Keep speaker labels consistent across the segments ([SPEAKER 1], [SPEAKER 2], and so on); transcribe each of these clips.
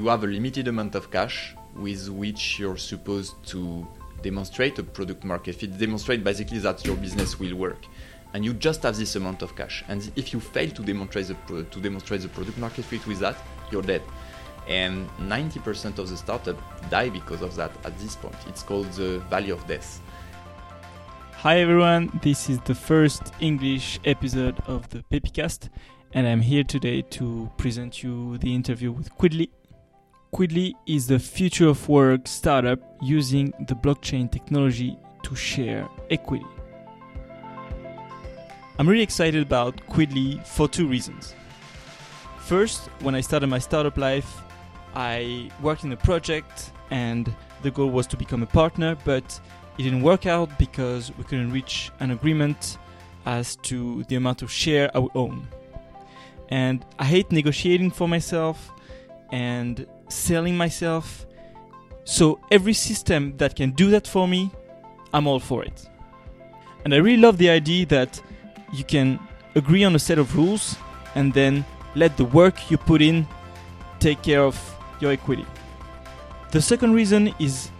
[SPEAKER 1] you have a limited amount of cash with which you're supposed to demonstrate a product market fit, demonstrate basically that your business will work. And you just have this amount of cash. And if you fail to demonstrate the, to demonstrate the product market fit with that, you're dead. And 90% of the startup die because of that at this point. It's called the valley of death.
[SPEAKER 2] Hi everyone, this is the first English episode of the Pepicast, and I'm here today to present you the interview with Quidly. Quidly is the future of work startup using the blockchain technology to share equity. I'm really excited about Quidly for two reasons. First, when I started my startup life, I worked in a project and the goal was to become a partner, but it didn't work out because we couldn't reach an agreement as to the amount of share I would own. And I hate negotiating for myself and selling myself. So every system that can do that for me, I'm all for it. And I really love the idea that you can agree on a set of rules and then let the work you put in take care of your equity. The second reason is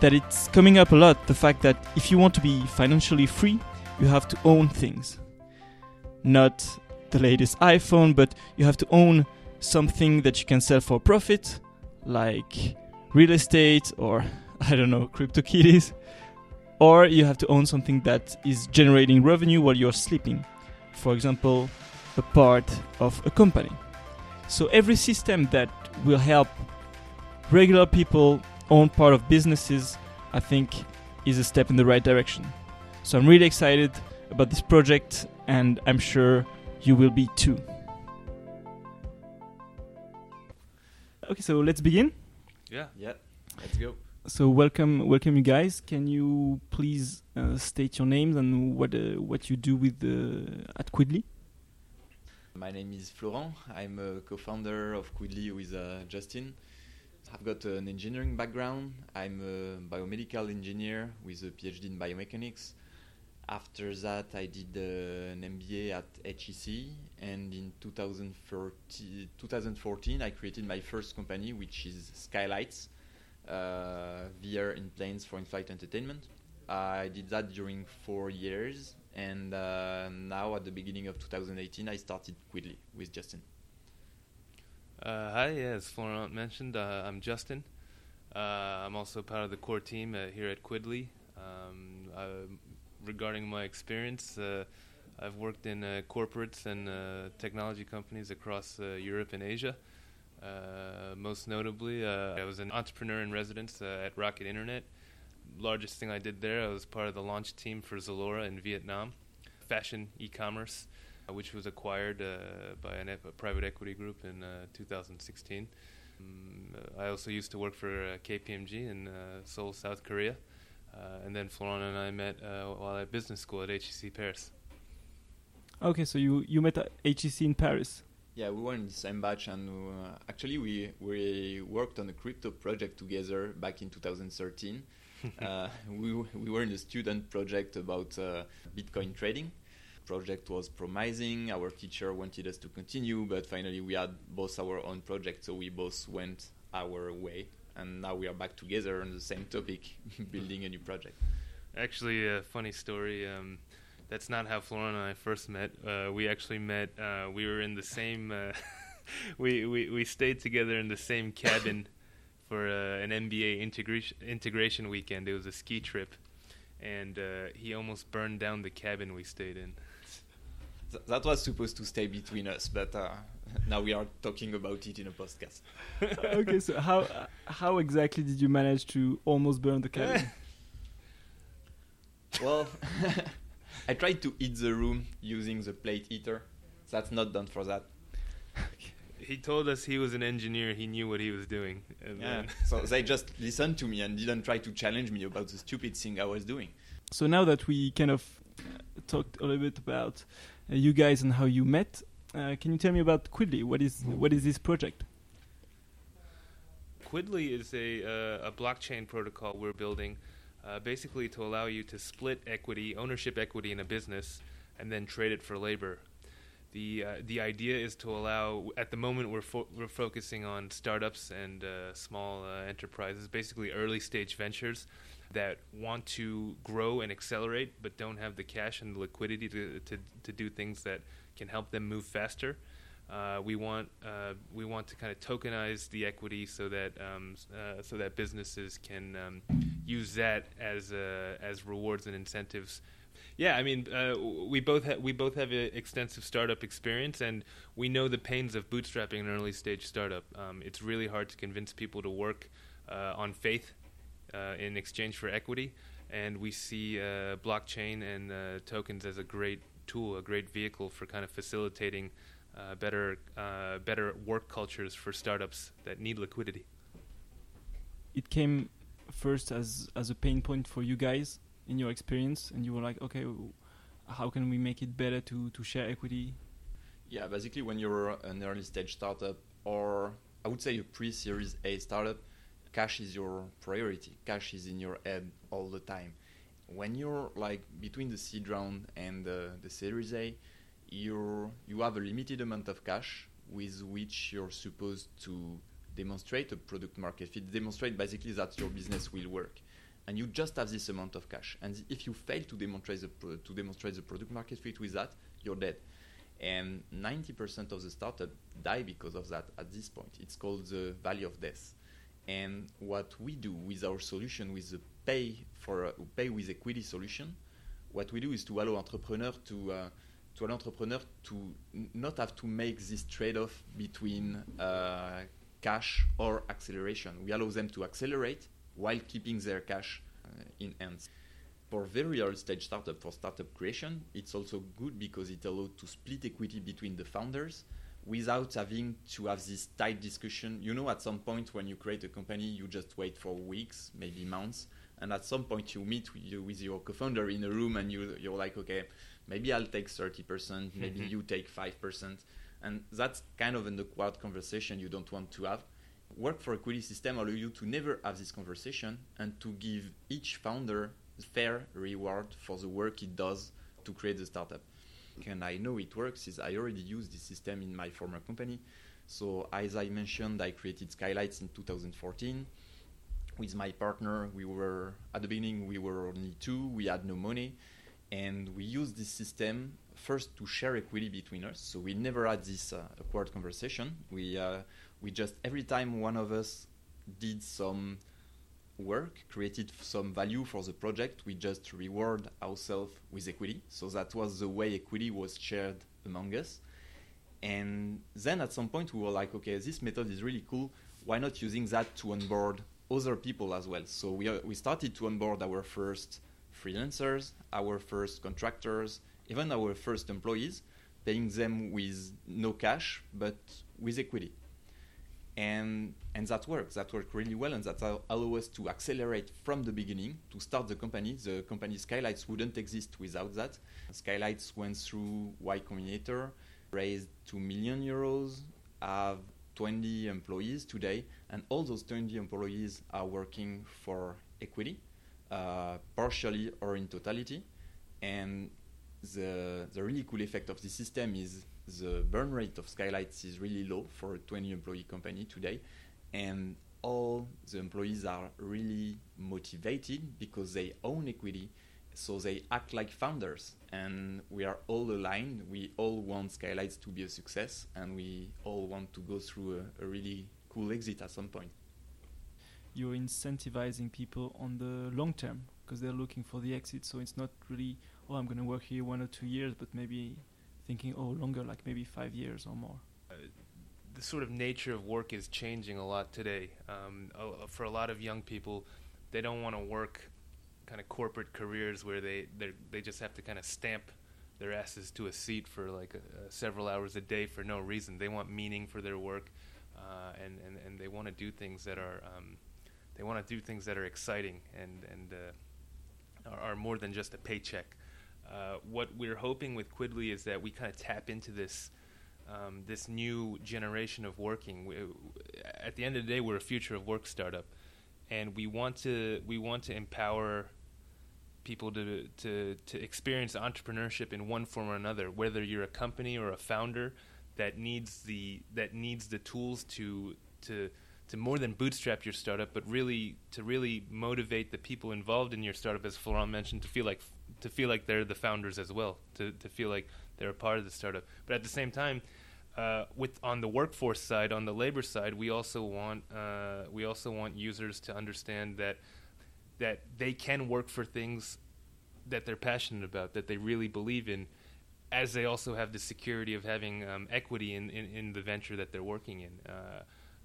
[SPEAKER 2] that it's coming up a lot the fact that if you want to be financially free, you have to own things. Not the latest iPhone, but you have to own something that you can sell for profit, like real estate or I don't know, CryptoKitties. Or you have to own something that is generating revenue while you're sleeping. For example, a part of a company. So every system that will help regular people own part of businesses, I think is a step in the right direction. So I'm really excited about this project and I'm sure you will be too. Okay, so let's begin.
[SPEAKER 3] Yeah.
[SPEAKER 1] Yeah, let's go.
[SPEAKER 2] So welcome, welcome you guys. Can you please uh, state your names and what uh, what you do with the at Quidly?
[SPEAKER 1] My name is Florent. I'm a co-founder of Quidly with uh, Justin. I've got an engineering background. I'm a biomedical engineer with a PhD in biomechanics. After that, I did uh, an MBA at HEC, and in 2014, 2014, I created my first company, which is Skylights, uh, VR in planes for in-flight entertainment. I did that during four years, and uh, now at the beginning of 2018, I started Quidly with Justin.
[SPEAKER 3] Uh, hi, yeah, as Florent mentioned, uh, I'm Justin. Uh, I'm also part of the core team here at Quidly. Um, regarding my experience, uh, I've worked in uh, corporates and uh, technology companies across Europe and Asia. Most notably, I was an entrepreneur in residence at Rocket Internet. Largest thing I did there, I was part of the launch team for Zalora in Vietnam, fashion e-commerce uh, which was acquired uh, by an a private equity group in uh, 2016. Um, I also used to work for uh, KPMG in Seoul, South Korea. Uh, and then Florent and I met uh, while at business school at HEC Paris.
[SPEAKER 2] Okay, so you you met at HEC in Paris.
[SPEAKER 1] Yeah, we were in the same batch, and uh, actually we we worked on a crypto project together back in 2013. uh, we we were in a student project about uh, Bitcoin trading. Project was promising. Our teacher wanted us to continue, but finally we had both our own project, so we both went our way. And now we are back together on the same topic, building a new project.
[SPEAKER 3] Actually, a funny story. Um, that's not how Florent and I first met. Uh, we actually met. Uh, we were in the same. Uh, we, we we stayed together in the same cabin for uh, an MBA integration integration weekend. It was a ski trip, and uh, he almost burned down the cabin we stayed in.
[SPEAKER 1] Th- that was supposed to stay between us, but uh, now we are talking about it in a podcast.
[SPEAKER 2] okay, so how how exactly did you manage to almost burn the cabin?
[SPEAKER 1] Well, I tried to heat the room using the plate heater. That's not done for that.
[SPEAKER 3] He told us he was an engineer. He knew what he was doing. And
[SPEAKER 1] Yeah. so they just listened to me and didn't try to challenge me about the stupid thing I was doing.
[SPEAKER 2] So now that we kind of uh, talked a little bit about uh, you guys and how you met, uh, can you tell me about Quidly? What is what is this project?
[SPEAKER 3] Quidly is a, uh, a blockchain protocol we're building uh, basically to allow you to split equity, ownership equity in a business, and then trade it for labor. the uh, the idea is to allow. At the moment, we're fo- we're focusing on startups and uh, small uh, enterprises, basically early stage ventures that want to grow and accelerate, but don't have the cash and the liquidity to to, to do things that can help them move faster. Uh, we want uh, we want to kind of tokenize the equity so that um, uh, so that businesses can um, use that as uh, as rewards and incentives. Yeah, I mean, uh, we both ha- we both have extensive startup experience, and we know the pains of bootstrapping an early stage startup. Um, it's really hard to convince people to work uh, on faith in exchange for equity, and we see blockchain and tokens as a great tool, a great vehicle for kind of facilitating uh, better uh, better work cultures for startups that need liquidity.
[SPEAKER 2] It came first as as a pain point for you guys in your experience, and you were like, okay, how can we make it better to to share equity?
[SPEAKER 1] Yeah, basically, when you're an early stage startup, or I would say a pre-series A startup, cash is your priority. Cash is in your head all the time. When you're like between the seed round and uh, the Series A, you you have a limited amount of cash with which you're supposed to demonstrate a product market fit, demonstrate basically that your business will work. And you just have this amount of cash. And if you fail to demonstrate the, pro- to demonstrate the product market fit with that, you're dead. And 90% of the startup die because of that at this point. It's called the valley of death. And what we do with our solution, with the pay for pay with equity solution, what we do is to allow entrepreneurs to uh, to an entrepreneur to not have to make this trade-off between uh, cash or acceleration. We allow them to accelerate while keeping their cash uh, in hands. For very early stage startup, for startup creation, it's also good because it allows to split equity between the founders without having to have this tight discussion. You know, at some point when you create a company, you just wait for weeks, maybe months, and at some point you meet with, you, with your co-founder in a room and you, you're like, okay, maybe I'll take 30%, maybe mm-hmm. you take 5%. And that's kind of an awkward conversation you don't want to have. Work for equity system allow you to never have this conversation and to give each founder fair reward for the work it does to create the startup. And I know it works is I already used this system in my former company. So as I mentioned, I created Skylights in 2014 with my partner. We were at the beginning we were only two. We had no money, and we used this system first to share equity between us. So we never had this uh, awkward conversation. We uh, we just every time one of us did some work, created some value for the project, we just reward ourselves with equity. So that was the way equity was shared among us. And then at some point we were like, okay, this method is really cool. Why not using that to onboard other people as well? So we, uh, we started to onboard our first freelancers, our first contractors, even our first employees, paying them with no cash but with equity. And, and that works. That worked really well, and that allowed us to accelerate from the beginning to start the company. The company Skylights wouldn't exist without that. Skylights went through Y Combinator, raised 2 million euros, have 20 employees today, and all those 20 employees are working for equity uh, partially or in totality. And the, the really cool effect of the system is the burn rate of Skylights is really low for a 20 employee company today. And all the employees are really motivated because they own equity, so they act like founders. And we are all aligned. We all want Skylights to be a success, and we all want to go through a, a really cool exit at some point
[SPEAKER 2] you're incentivizing people on the long term because they're looking for the exit. So it's not really, oh, I'm going to work here one or two years, but maybe thinking, oh, longer, like maybe five years or more. Uh,
[SPEAKER 3] the sort of nature of work is changing a lot today. Um, uh, for a lot of young people, they don't want to work kind of corporate careers where they they just have to kind of stamp their asses to a seat for like several hours a day for no reason. They want meaning for their work, uh, and, and and they want to do things that are um, they want to do things that are exciting and and uh, are, are, more than just a paycheck. Uh, what we're hoping with Quidly is that we kind of tap into this um, this new generation of working. We, at the end of the day, we're a future of work startup, and we want to we want to empower people to to to experience entrepreneurship in one form or another. Whether you're a company or a founder that needs the that needs the tools to to to more than bootstrap your startup, but really to really motivate the people involved in your startup, as Florent mentioned, to feel like to feel like they're the founders as well, to to feel like they're a part of the startup. But at the same time, uh, with on the workforce side, on the labor side, we also want uh, we also want users to understand that that they can work for things that they're passionate about, that they really believe in, as they also have the security of having um, equity in, in, in, the venture that they're working in. Uh,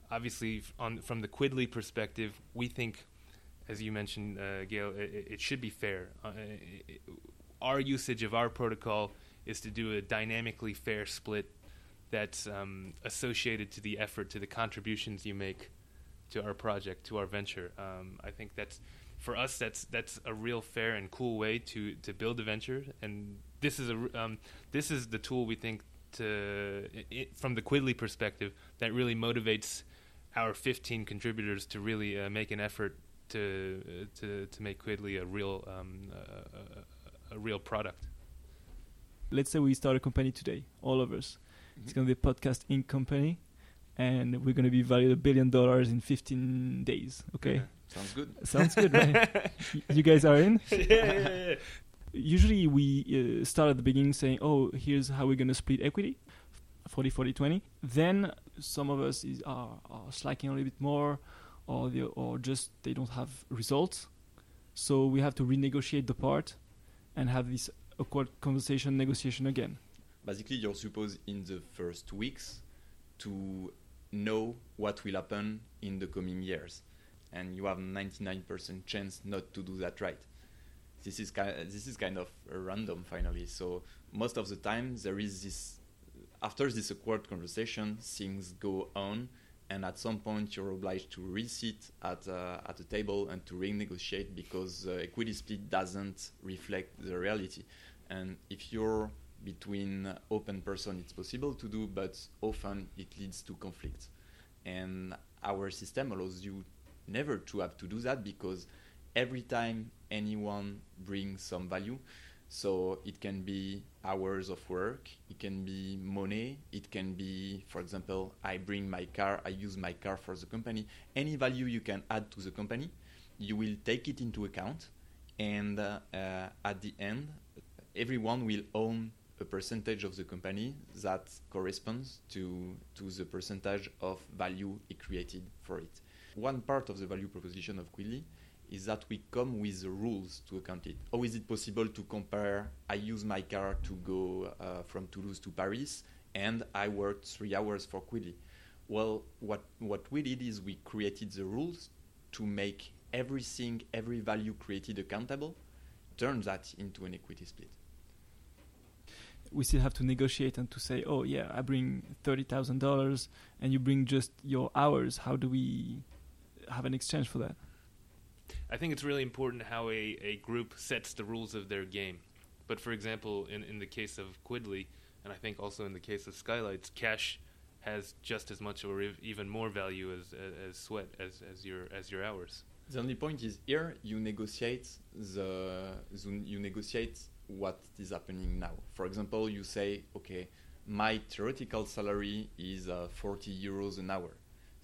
[SPEAKER 3] obviously, on, from the Quidly perspective, we think, as you mentioned, uh, Gail, it, it, should be fair. Uh, it, our usage of our protocol is to do a dynamically fair split that's um, associated to the effort, to the contributions you make to our project, to our venture. Um, I think that's for us. That's that's a real fair and cool way to to build a venture, and this is a um, this is the tool we think to it, from the Quidly perspective that really motivates our 15 contributors to really uh, make an effort to to to make Quidly a real um, a, a, a, real product.
[SPEAKER 2] Let's say we start a company today, all of us. Mm-hmm. It's going to be a podcast Inc. company, and we're going to be valued a billion dollars in 15 days. Okay,
[SPEAKER 1] sounds good.
[SPEAKER 2] Sounds good, right? you guys are in?
[SPEAKER 3] yeah, yeah, yeah.
[SPEAKER 2] Usually we uh, start at the beginning saying, "Oh, here's how we're going to split equity." 40 40 20 then some of us is, are, are slacking a little bit more or they, or just they don't have results. So we have to renegotiate the part and have this awkward conversation negotiation again.
[SPEAKER 1] Basically you're supposed in the first weeks to know what will happen in the coming years. And you have 99% chance not to do that right. This is kind of, this is kind of random finally. So most of the time there is this after this awkward conversation things go on and at some point you're obliged to resit at uh, at a table and to renegotiate because uh, equity split doesn't reflect the reality and if you're between open person it's possible to do but often it leads to conflict. and our system allows you never to have to do that because every time anyone brings some value so it can be hours of work, it can be money, it can be, for example, I bring my car, I use my car for the company. Any value you can add to the company, you will take it into account, and uh, uh, at the end, everyone will own a percentage of the company that corresponds to, to the percentage of value it created for it. One part of the value proposition of Quidly is that we come with rules to account it. How is it possible to compare? I use my car to go uh, from Toulouse to Paris, and I worked three hours for Quidly. Well, what what we did is we created the rules to make everything, every value created accountable, turn that into an equity split.
[SPEAKER 2] We still have to negotiate and to say, oh yeah, I bring thirty thousand dollars, and you bring just your hours. How do we have an exchange for that?
[SPEAKER 3] I think it's really important how a, a group sets the rules of their game. But for example, in, in the case of Quidly, and I think also in the case of Skylights, cash has just as much or even more value as, as, as sweat as, as your as your hours.
[SPEAKER 1] The only point is here you negotiate the, the you negotiate what is happening now. For example, you say, okay, my theoretical salary is uh, 40 euros an hour.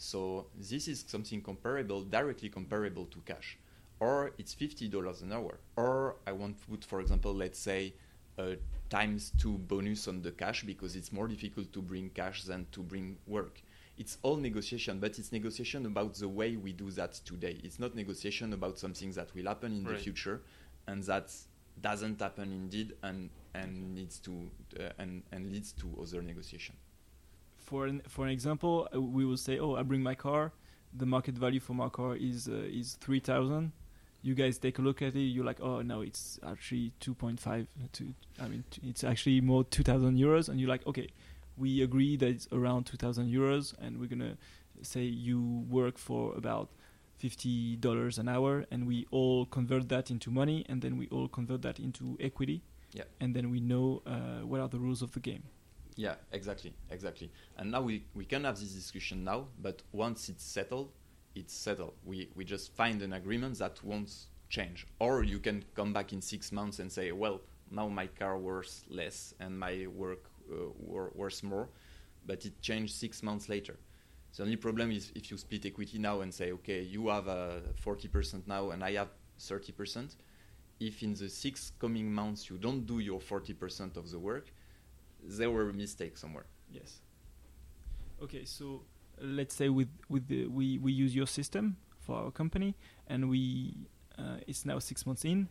[SPEAKER 1] So this is something comparable, directly comparable to cash. Or it's $50 an hour. Or I want to put, for example, let's say a times two bonus on the cash because it's more difficult to bring cash than to bring work. It's all negotiation, but it's negotiation about the way we do that today. It's not negotiation about something that will happen in right. the future and that doesn't happen indeed and, and needs to uh, and, and leads to other negotiation
[SPEAKER 2] for an, for an example, uh, we will say, oh, I bring my car. The market value for my car is uh, is three thousand. You guys take a look at it. You're like, oh no, it's actually two point five. To I mean, it's actually more two thousand euros. And you're like, okay, we agree that it's around two thousand euros, and we're gonna say you work for about fifty dollars an hour, and we all convert that into money, and then we all convert that into equity.
[SPEAKER 1] Yeah.
[SPEAKER 2] And then we know uh, what are the rules of the game.
[SPEAKER 1] Yeah, exactly, exactly. And now we, we can have this discussion now, but once it's settled, it's settled. We, we just find an agreement that won't change. Or you can come back in six months and say, well, now my car worth less and my work uh, wor- worth more, but it changed six months later. The only problem is if you split equity now and say, okay, you have uh, 40% now and I have 30%. If in the six coming months you don't do your 40% of the work, there were mistakes somewhere.
[SPEAKER 2] Yes. Okay, so let's say with with the, we we use your system for our company, and we uh, it's now six months in,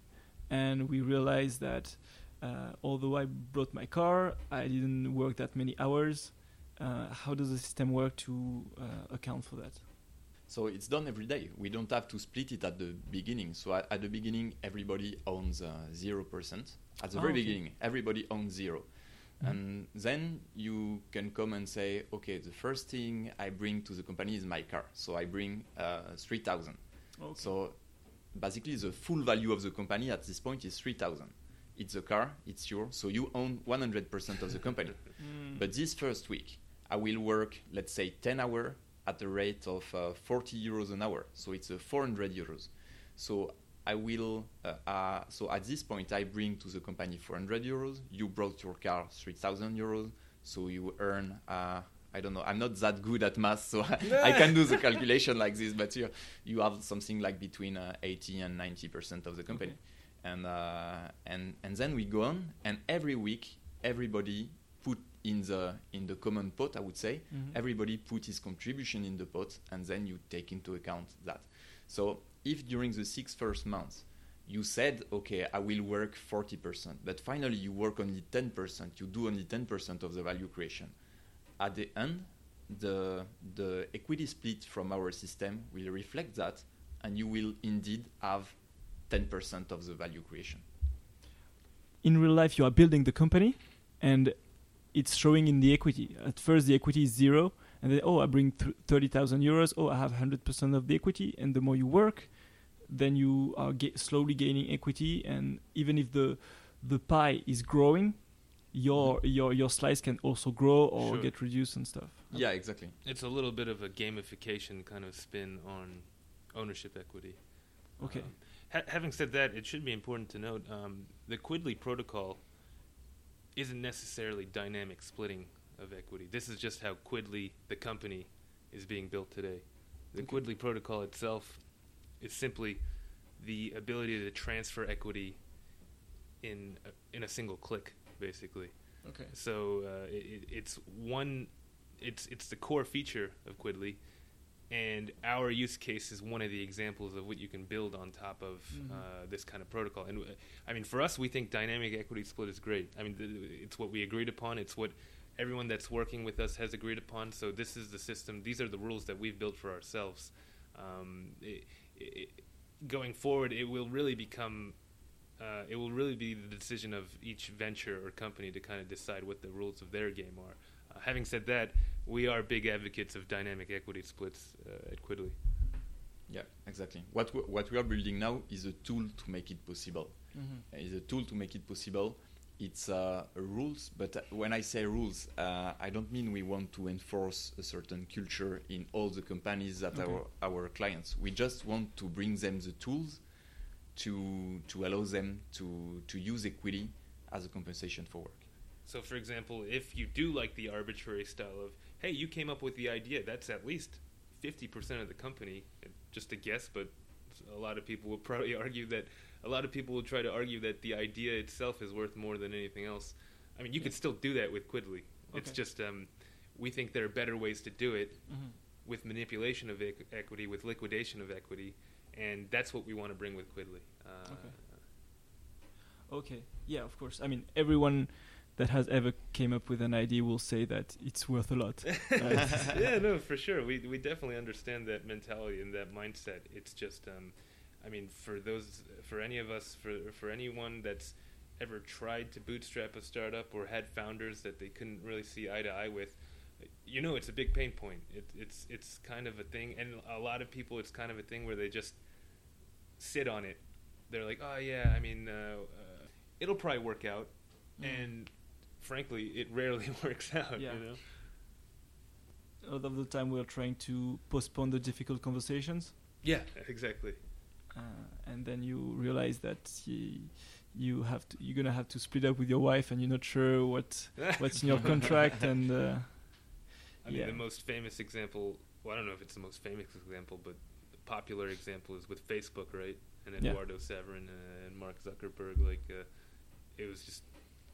[SPEAKER 2] and we realize that uh, although I brought my car, I didn't work that many hours. Uh, how does the system work to uh, account for that?
[SPEAKER 1] So it's done every day. We don't have to split it at the beginning. So at, at the beginning, everybody owns uh, zero percent. At the
[SPEAKER 2] Oh,
[SPEAKER 1] very
[SPEAKER 2] okay.
[SPEAKER 1] beginning, everybody owns 0
[SPEAKER 2] Mhm.
[SPEAKER 1] and then you can come and say, okay, the first thing I bring to the company is my car. So I bring uh, three thousand.
[SPEAKER 2] Okay.
[SPEAKER 1] So basically, the full value of the company at this point is three thousand. It's a car, it's yours. So you own one hundred percent of the company.
[SPEAKER 2] Mm.
[SPEAKER 1] But this first week, I will work, let's say, 10 hours at the rate of uh, 40 euros an hour. So it's uh, 400 euros. So I will, uh, uh, so at this point, I bring to the company 400 euros. You brought your car 3,000 euros. So you earn, uh, I don't know, I'm not that good at math, so I can do the calculation like this, but you, you have something like between uh, 80 and 90% of the company.
[SPEAKER 2] Okay.
[SPEAKER 1] And, uh, and, and then we go on, and every week, everybody put in the in the common pot i would say
[SPEAKER 2] Mhm.
[SPEAKER 1] everybody put his contribution in the pot and then you take into account that so if during the six first months you said okay i will work 40% but finally you work only 10% you do only 10% of the value creation at the end the the equity split from our system will reflect that and you will indeed have 10% of the value creation.
[SPEAKER 2] In real life you are building the company and it's showing in the equity. At first the equity is zero and then oh i bring th- 30000 euros. Oh i have 100% of the equity. And the more you work then you are ga- slowly gaining equity. And even if the the pie is growing your your your slice can also grow or
[SPEAKER 3] Sure.
[SPEAKER 2] get reduced and stuff.
[SPEAKER 1] Yeah exactly.
[SPEAKER 3] It's a little bit of a gamification kind of spin on ownership equity.
[SPEAKER 2] okay.
[SPEAKER 3] Um, ha- having said that, it should be important to note um, the Quidly protocol isn't necessarily dynamic splitting of equity. This is just how Quidly, the company, is being built today. The
[SPEAKER 2] Okay.
[SPEAKER 3] Quidly protocol itself is simply the ability to transfer equity in a, in a single click, basically.
[SPEAKER 2] okay
[SPEAKER 3] So uh, it, it- it's one, it's it's the core feature of Quidly, and our use case is one of the examples of what you can build on top of
[SPEAKER 2] Mhm.
[SPEAKER 3] uh, this kind of protocol. And uh, I mean, for us, we think dynamic equity split is great. I mean, th- it's what we agreed upon. It's what everyone that's working with us has agreed upon. So this is the system. These are the rules that we've built for ourselves. Um, it, it, going forward, it will really become uh, it will really be the decision of each venture or company to kind of decide what the rules of their game are. Uh, having said that, we are big advocates of dynamic equity splits uh, at Quidly.
[SPEAKER 1] Yeah, exactly. What we, what we are building now is a tool to make it possible.
[SPEAKER 2] Mhm.
[SPEAKER 1] Is a tool to make it possible. It's uh, rules, but uh, when I say rules, uh, I don't mean we want to enforce a certain culture in all the companies that
[SPEAKER 2] Okay.
[SPEAKER 1] are our clients. We just want to bring them the tools to to allow them to to use equity as a compensation for work.
[SPEAKER 3] So, for example, if you do like the arbitrary style of, hey, you came up with the idea, that's at least 50% of the company. Just a guess, but a lot of people will probably argue that, a lot of people will try to argue that the idea itself is worth more than anything else. I mean, you could still do that with Quidly. It's just, um, we think there are better ways to do it
[SPEAKER 2] Mhm.
[SPEAKER 3] with manipulation of equ- equity, with liquidation of equity, and that's what we want to bring with Quidly. Uh,
[SPEAKER 2] Okay. Okay. Yeah, of course. I mean, everyone that has ever came up with an idea will say that it's worth a lot.
[SPEAKER 3] Yeah, no, for sure. We we definitely understand that mentality and that mindset. It's just, um, I mean, for those, for any of us, for for anyone that's ever tried to bootstrap a startup or had founders that they couldn't really see eye to eye with, you know, it's a big pain point. It, it's it's kind of a thing, and a lot of people, it's kind of a thing where they just sit on it. They're like, oh yeah, I mean, uh, uh, it'll probably work out,
[SPEAKER 2] Mm.
[SPEAKER 3] and frankly, it rarely works out.
[SPEAKER 2] Yeah.
[SPEAKER 3] You know.
[SPEAKER 2] A lot of the time, we're trying to postpone the difficult conversations.
[SPEAKER 3] Yeah, exactly.
[SPEAKER 2] Uh, and then you realize that he, you have to, you're gonna have to split up with your wife, and you're not sure what what's in your contract, and uh,
[SPEAKER 3] I mean,
[SPEAKER 2] yeah.
[SPEAKER 3] the most famous example. Well, I don't know if it's the most famous example, but the popular example is with Facebook, right? And
[SPEAKER 2] Yeah.
[SPEAKER 3] Eduardo Saverin uh, and Mark Zuckerberg. Like, uh, it was just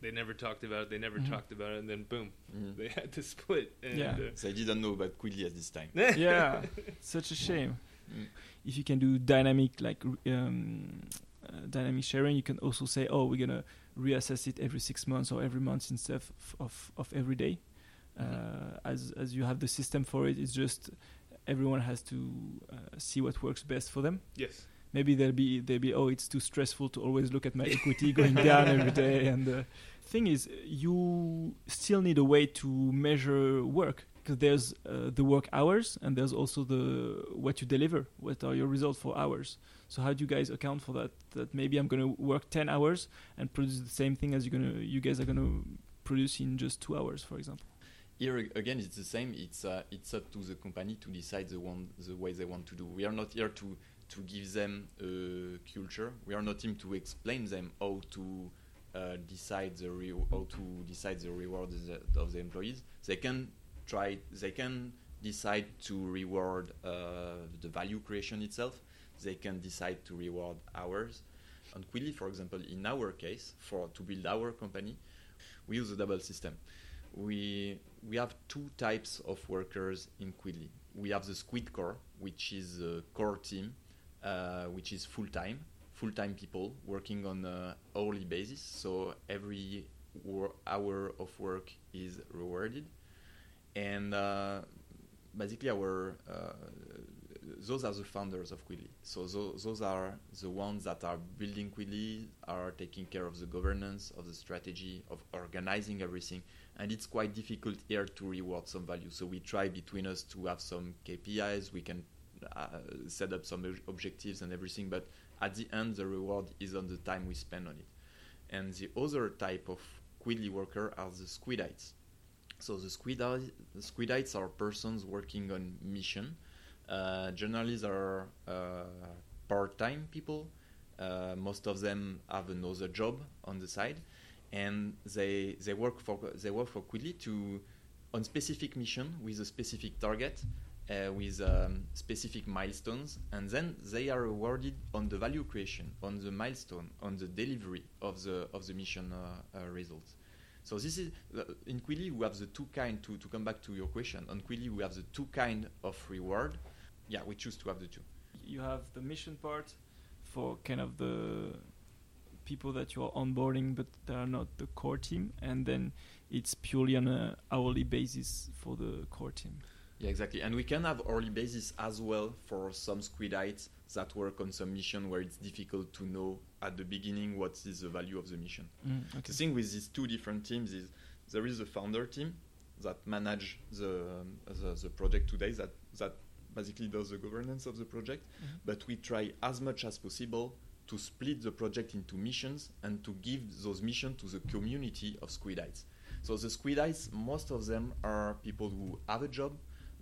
[SPEAKER 3] they never talked about it. They never
[SPEAKER 2] Mhm.
[SPEAKER 3] talked about it, and then boom,
[SPEAKER 1] Mhm.
[SPEAKER 3] they had to split. And,
[SPEAKER 2] Yeah.
[SPEAKER 3] uh,
[SPEAKER 1] So I didn't know about Quidly at this time.
[SPEAKER 2] yeah, such a shame.
[SPEAKER 1] Mm.
[SPEAKER 2] If you can do dynamic like um, uh, dynamic sharing, you can also say, oh, we're gonna reassess it every six months or every month instead of of, of every day. Uh, as as you have the system for it, it's just everyone has to uh, see what works best for them.
[SPEAKER 3] yes.
[SPEAKER 2] Maybe they'll be they'll be oh it's too stressful to always look at my equity going down every day. And the thing is, you still need a way to measure work because there's uh, the work hours and there's also the what you deliver. What are your results for hours? So how do you guys account for that? That maybe I'm gonna work ten hours and produce the same thing as you're gonna you guys are gonna produce in just two hours, for example.
[SPEAKER 1] Here again, it's the same. It's uh, it's up to the company to decide the one the way they want to do. We are not here to to give them a culture. We are not here to explain them how to uh, decide the re- how to decide the reward of the, of the employees. They can try. They can decide to reward uh, the value creation itself. They can decide to reward hours. On Quidly, for example, in our case, for to build our company, we use a double system we we have two types of workers in Quidly. We have the Squid Core, which is a core team, uh, which is full time, full time people working on a hourly basis. So every hour of work is rewarded, and uh, basically our uh, those are the founders of Quidly. So those, those are the ones that are building Quidly, are taking care of the governance, of the strategy, of organizing everything and it's quite difficult here to reward some value. So we try between us to have some KPIs. We can uh, set up some ob- objectives and everything, but at the end, the reward is on the time we spend on it. And the other type of Quidly worker are the Squidites. So the Squidite, the Squidites are persons working on mission. Uh, generally, they are uh, part-time people. Uh, most of them have another job on the side and they they work for they work for Quidly to on specific mission with a specific target uh, with um, specific milestones and then they are awarded on the value creation on the milestone on the delivery of the of the mission uh, uh, results so this is uh, in Quidly we have the two kind to, to come back to your question. On Quidly we have the two kind of reward. Yeah we choose to have the two.
[SPEAKER 2] You have the mission part for kind of the people that you are onboarding, but they are not the core team, and then it's purely on a hourly basis for the core team.
[SPEAKER 1] Yeah, exactly. And we can have early basis as well for some squidites that work on some mission where it's difficult to know at the beginning what is the value of the mission.
[SPEAKER 2] Mm,
[SPEAKER 1] The thing with these two different teams is there is a founder team that manage the um, the, the project today that that basically does the governance of the project,
[SPEAKER 2] Mhm.
[SPEAKER 1] but we try as much as possible to split the project into missions and to give those missions to the community of squidites. So the squidites, most of them are people who have a job,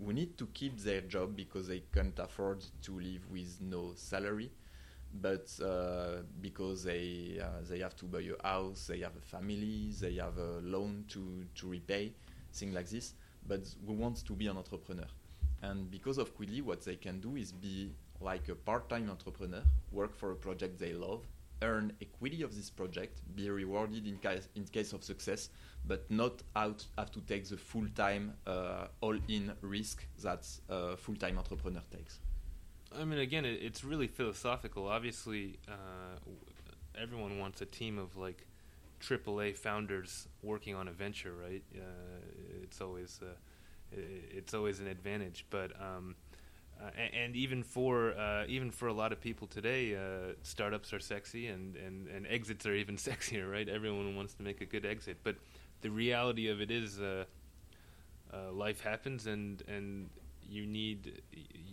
[SPEAKER 1] who need to keep their job because they can't afford to live with no salary, but uh, because they uh, they have to buy a house, they have a family, they have a loan to to repay, things like this. But who wants to be an entrepreneur? And because of Quidly, what they can do is be like a part-time entrepreneur, work for a project they love, earn equity of this project, be rewarded in case in case of success, but not out have to take the full-time uh, all-in risk that a full-time entrepreneur takes.
[SPEAKER 3] I mean, again, it, it's really philosophical. Obviously, uh, everyone wants a team of like AAA founders working on a venture, right? Uh, it's always uh, i- it's always an advantage. But um, uh, and, and even for uh, even for a lot of people today, uh, startups are sexy, and, and, and exits are even sexier, right? Everyone wants to make a good exit, but the reality of it is, uh, uh, life happens, and and you need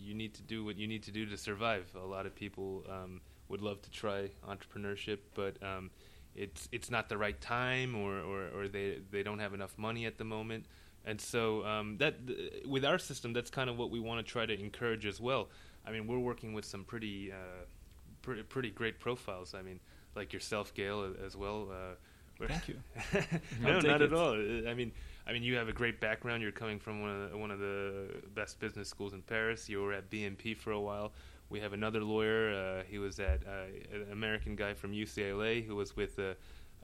[SPEAKER 3] you need to do what you need to do to survive. A lot of people um, would love to try entrepreneurship, but um, it's it's not the right time, or, or, or they they don't have enough money at the moment. And so um, that th- with our system, that's kind of what we want to try to encourage as well. I mean, we're working with some pretty uh, pretty, pretty great profiles. I mean, like yourself, Gail, as well. Uh,
[SPEAKER 2] Thank you.
[SPEAKER 3] no, not
[SPEAKER 2] take
[SPEAKER 3] at all. Uh, I mean, I mean, you have a great background. You're coming from one of the, one of the best business schools in Paris. You were at BNP for a while. We have another lawyer. Uh, he was at uh, an American guy from UCLA who was with.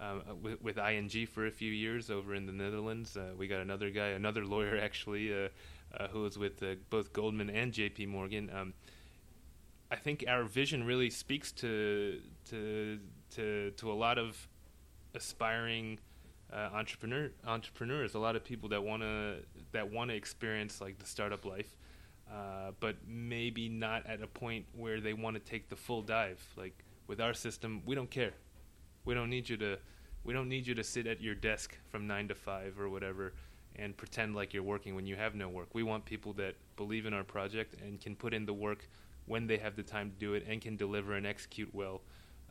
[SPEAKER 3] Um, uh, with, with ING for a few years over in the Netherlands. Uh, we got another guy, another lawyer actually, uh, uh, who was with uh, both Goldman and J.P. Morgan. Um, I think our vision really speaks to to to to a lot of aspiring uh, entrepreneur entrepreneurs, a lot of people that want to that want to experience like the startup life, but maybe not at a point where they want to take the full dive. Like with our system, we don't care. We don't need you to we don't need you to sit at your desk from nine to five or whatever and pretend like you're working when you have no work. We want people that believe in our project and can put in the work when they have the time to do it and can deliver and execute well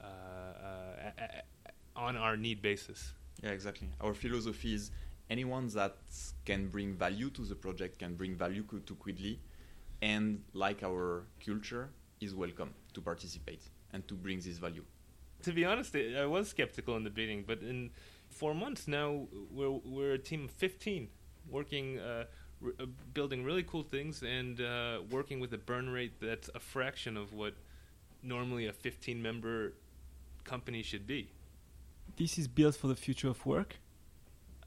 [SPEAKER 3] uh, uh, on our need basis.
[SPEAKER 1] Yeah, exactly. Our philosophy is anyone that can bring value to the project can bring value to Quidly, and like our culture, is welcome to participate and to bring this value.
[SPEAKER 3] To be honest, I was skeptical in the beginning, but in four months now, we're we're a team of 15 working, uh, uh, building really cool things, and uh, working with a burn rate that's a fraction of what normally a 15 member company should be.
[SPEAKER 2] this is built for the future of work.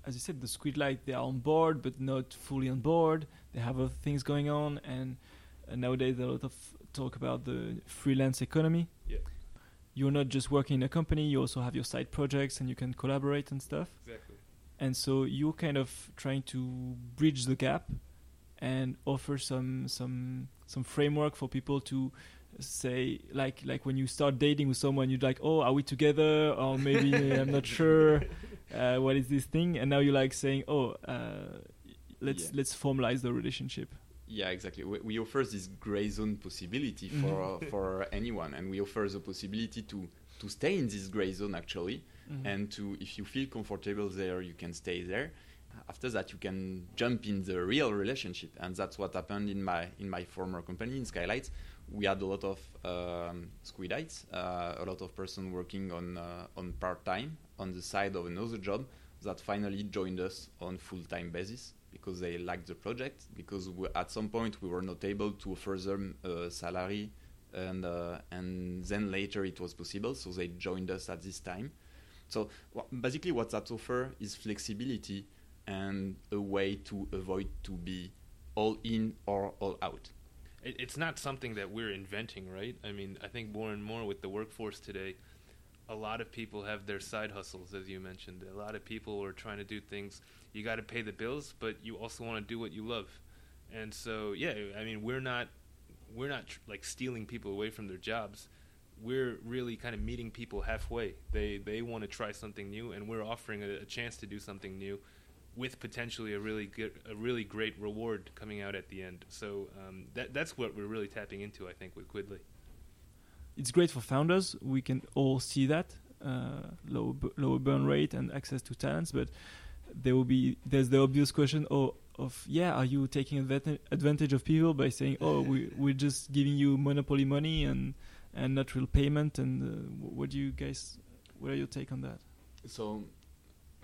[SPEAKER 2] As you said, the Squidlight they are on board, but not fully on board. They have other things going on, and uh, nowadays a lot of talk about the freelance economy. You're not just working in a company; you also have your side projects, and you can collaborate and stuff.
[SPEAKER 3] Exactly.
[SPEAKER 2] And so you're kind of trying to bridge the gap and offer some some some framework for people to say like like when you start dating with someone you're like oh are we together or maybe i'm not sure uh, what is this thing and now you're like saying oh uh, let's
[SPEAKER 1] Yeah.
[SPEAKER 2] let's formalize the relationship
[SPEAKER 1] Yeah, exactly. We, we offer this gray zone possibility for
[SPEAKER 2] Mhm.
[SPEAKER 1] for anyone, and we offer the possibility to to stay in this gray zone actually,
[SPEAKER 2] Mhm.
[SPEAKER 1] and to if you feel comfortable there, you can stay there. After that, you can jump in the real relationship, and that's what happened in my in my former company in Skylight. We had a lot of um, squidites, uh, a lot of person working on uh, on part time on the side of another job that finally joined us on full time basis because they liked the project. Because we, at some point we were not able to offer them a salary, and uh, and then later it was possible, so they joined us at this time. So wha- basically, what that offer is flexibility and a way to avoid to be all in or all out.
[SPEAKER 3] It, it's not something that we're inventing, right? I mean, I think more and more with the workforce today, a lot of people have their side hustles, as you mentioned. A lot of people are trying to do things. You got to pay the bills, but you also want to do what you love. And so, yeah, I mean, we're not we're not tr- like stealing people away from their jobs. We're really kind of meeting people halfway. They they want to try something new, and we're offering a, a chance to do something new, with potentially a really good, a really great reward coming out at the end. So um, that that's what we're really tapping into, I think, with Quidly.
[SPEAKER 2] it's great for founders. We can all see that uh, low bu- lower burn rate and access to talents. But there will be there's the obvious question oh, of yeah, are you taking advantage advantage of people by saying oh we we're just giving you monopoly money and and not real payment? And uh, what do you guys? What are your take on that?
[SPEAKER 1] So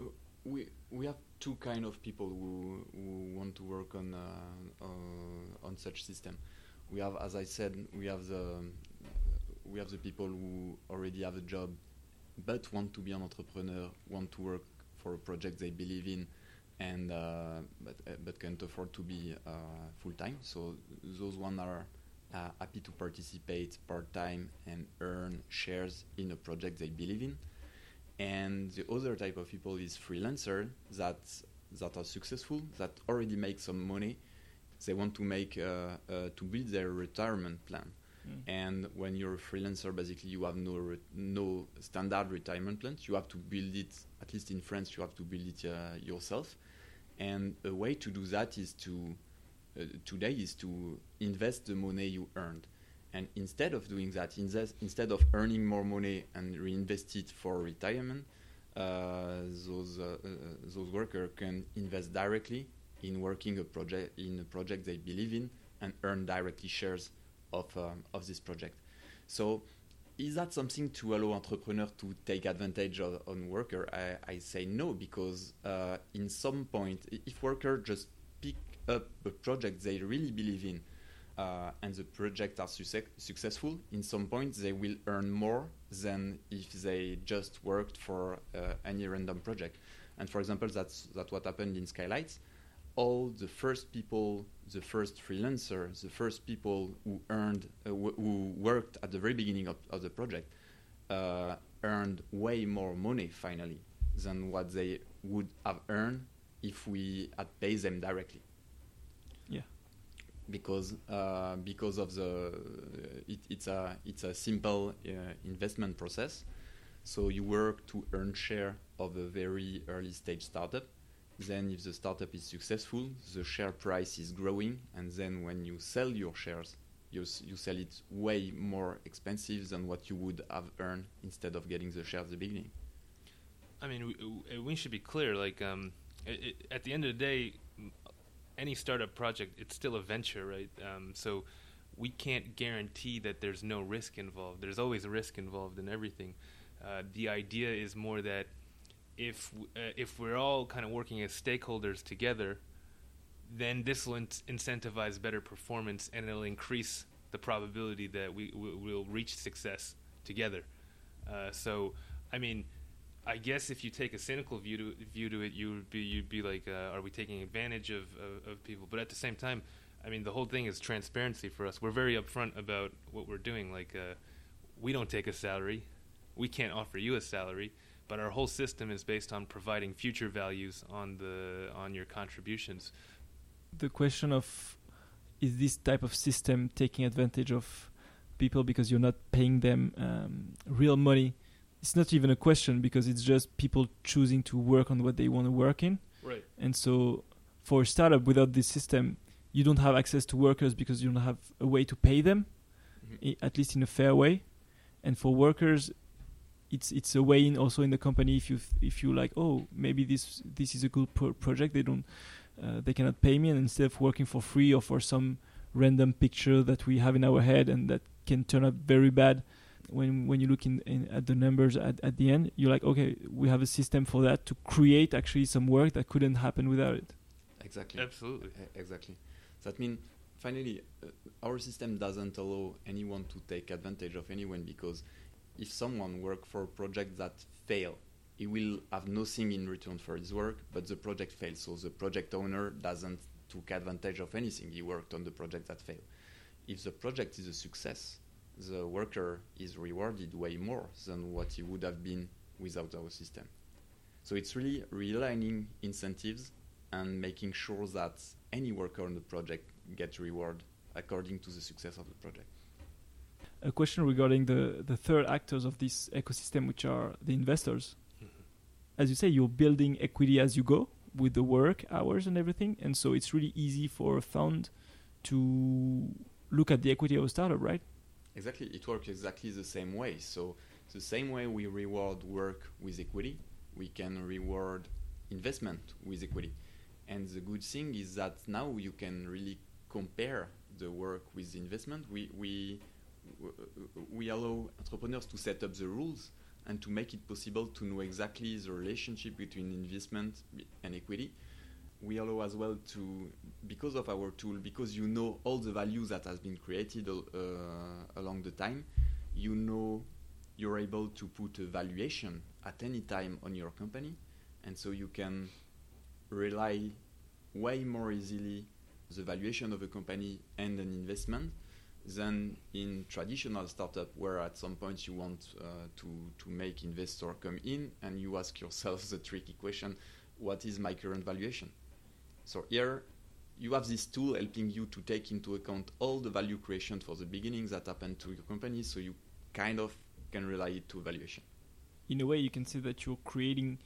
[SPEAKER 1] uh, we we have two kind of people who, who want to work on uh, uh, on such system. We have, as I said, we have the we have the people who already have a job, but want to be an entrepreneur, want to work for a project they believe in, and uh, but uh, but can't afford to be uh, full time. So those one are happy to participate part time and earn shares in a project they believe in. And the other type of people is freelancer that that are successful that already make some money. They want to make to build their retirement plan and when you're a freelancer basically you have no re- no standard retirement plan. You have to build it at least in france you have to build it uh, yourself. And a way to do that is to uh, today is to invest the money you earned. And instead of doing that, instead of earning more money and reinvest it for retirement, uh, those uh, uh, those workers can invest directly in working a project in a project they believe in and earn directly shares of um, of this project. So is that something to allow entrepreneurs to take advantage of on worker? I, I say no because uh, in some point, if workers just pick up a project they really believe in, uh, and the project are success successful, in some point they will earn more than if they just worked for uh, any random project. And for example, that's that's what happened in Skylights. All the first people, the first freelancer, the first people who earned, uh, who worked at the very beginning of, of the project, uh, earned way more money finally than what they would have earned if we had paid them directly Yeah. because uh, because of the it, it's a it's a simple uh, investment process. So you work to earn share of a very early stage startup. Then, if the startup is successful, the share price is growing, and then when you sell your shares, you you sell it way more expensive than what you would have earned instead of getting the shares at the beginning.
[SPEAKER 3] I mean, we, we should be clear. Like, um, it, it, at the end of the day, any startup project, it's still a venture, right? Um, so we can't guarantee that there's no risk involved. There's always risk involved in everything. Uh, the idea is more that if uh, if we're all kind of working as stakeholders together, then this will in- incentivize better performance and it'll increase the probability that we will reach success together. Uh, so, I mean, I guess if you take a cynical view to view to it, you would be you'd be like, uh, are we taking advantage of, of, of people? But at the same time, I mean, the whole thing is transparency for us. We're very upfront about what we're doing. Like, uh, we don't take a salary, we can't offer you a salary, but our whole system is based on providing future values on the on your contributions.
[SPEAKER 2] The question of is this type of system taking advantage of people because you're not paying them um, real money? it's not even a question because it's just people choosing to work on what they want to work in.
[SPEAKER 3] Right.
[SPEAKER 2] And so for a startup without this system, you don't have access to workers because you don't have a way to pay them, mm-hmm. I- at least in a fair way. And for workers, it's it's a way in also in the company if you if you like oh maybe this this is a good pro- project they don't uh, they cannot pay me and instead of working for free or for some random picture that we have in our head and that can turn out very bad when when you look in, in, at the numbers at, at the end, you're like, okay, we have a system for that to create actually some work that couldn't happen without it.
[SPEAKER 1] Exactly.
[SPEAKER 3] Absolutely.
[SPEAKER 1] exactly. That means finally, uh, our system doesn't allow anyone to take advantage of anyone because if someone work for a project that fail, he will have nothing in return for his work, but the project fails. So the project owner doesn't took advantage of anything. He worked on the project that failed. If the project is a success, the worker is rewarded way more than what he would have been without our system. So it's really realigning incentives and making sure that any worker on the project gets reward according to the success of the project.
[SPEAKER 2] A question regarding the, the third actors of this ecosystem, which are the investors. Mm-hmm. As you say, you're building equity as you go with the work hours and everything, and so it's really easy for a fund to look at the equity of a startup, right?
[SPEAKER 1] Exactly, it works exactly the same way. So the same way we reward work with equity, we can reward investment with equity. And the good thing is that now you can really compare the work with the investment. We we we allow entrepreneurs to set up the rules and to make it possible to know exactly the relationship between investment and equity. We allow as well to, because of our tool, because you know all the values that has been created uh, along the time, you know you're able to put a valuation at any time on your company, and so you can rely way more easily the valuation of a company and an investment than in traditional startup where at some point you want uh, to to make investor come in and you ask yourself the tricky question what is my current valuation so here you have this tool helping you to take into account all the value creation for the beginning that happened to your company so you kind of can rely it to valuation.
[SPEAKER 2] In a way you can say that you're creating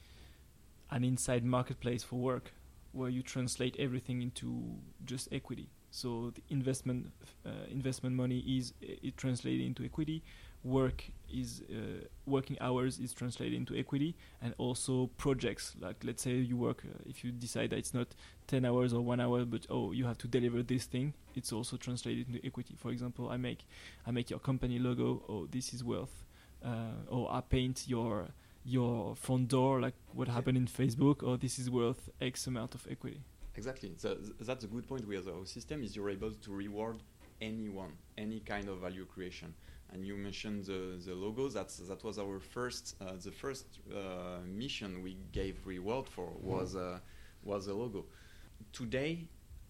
[SPEAKER 2] an inside marketplace for work where you translate everything into just equity. So the investment uh, investment money is it translated into equity. work is uh, working hours is translated into equity. And also projects like let's say you work uh, if you decide that it's not 10 hours or 1 hour but oh you have to deliver this thing it's also translated into equity. For example i make i make your company logo oh this is worth uh, or i paint your your front door like what happened in facebook or this is worth x amount of equity
[SPEAKER 1] exactly so th- that's a good point with our system is you're able to reward anyone any kind of value creation and you mentioned the, the logos. That's that was our first uh, the first uh, mission we gave reward for was uh, was a logo. Today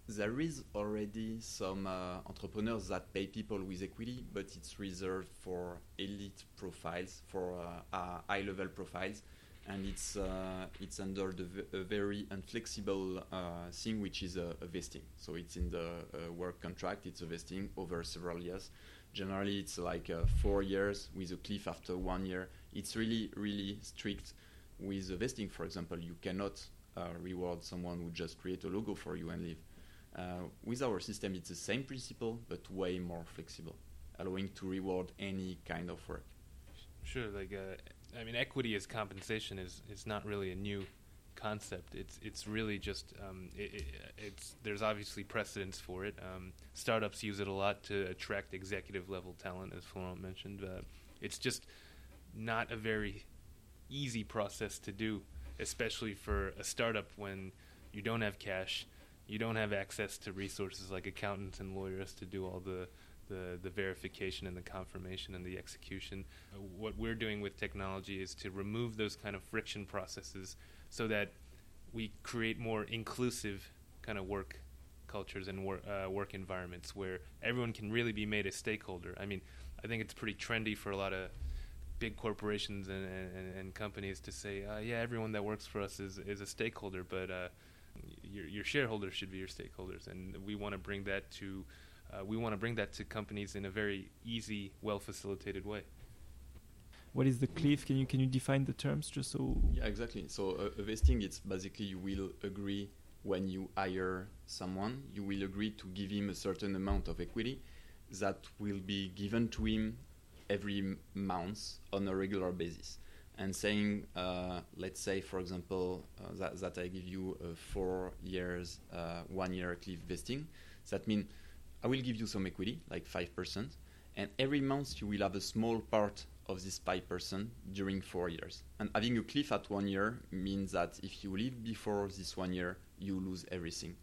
[SPEAKER 1] there is already some uh, entrepreneurs that pay people with equity, but it's reserved for elite profiles, for uh, high level profiles, and it's uh, it's under the v- very inflexible thing, which is a, a, vesting. So it's in the work contract. It's a vesting over several years Generally, it's like uh, four years with a cliff after one year. It's really, really strict with the vesting. For example, you cannot uh, reward someone who just create a logo for you and leave. Uh, with our system, it's the same principle, but way more flexible, allowing to reward any kind of work.
[SPEAKER 3] Sure, like uh, I mean, equity as compensation is is not really a new concept. It's it's really just um, it, it, it's there's obviously precedence for it. Um, startups use it a lot to attract executive level talent, as Florent mentioned. Uh, it's just not a very easy process to do, especially for a startup when you don't have cash, you don't have access to resources like accountants and lawyers to do all the the, the verification and the confirmation and the execution. Uh, what we're doing with technology is to remove those kind of friction processes so that we create more inclusive kind of work cultures and wor- uh, work environments where everyone can really be made a stakeholder. I mean, I think it's pretty trendy for a lot of big corporations and, and, and companies to say, uh, yeah, everyone that works for us is, is a stakeholder, but uh, your, your shareholders should be your stakeholders. And we want to bring that to uh, we want to bring that to companies in a very easy, well facilitated way
[SPEAKER 2] what is the cliff? Can you can you define the terms just so?
[SPEAKER 1] Yeah, exactly. So uh, a vesting, it's basically you will agree when you hire someone, you will agree to give him a certain amount of equity that will be given to him every month on a regular basis. And saying, uh, let's say, for example, uh, that, that I give you a four years, uh, one year cliff vesting, that means I will give you some equity, like 5%, and every month you will have a small part of this 5% during four years. And having a cliff at one year means that if you leave before this one year, you lose everything.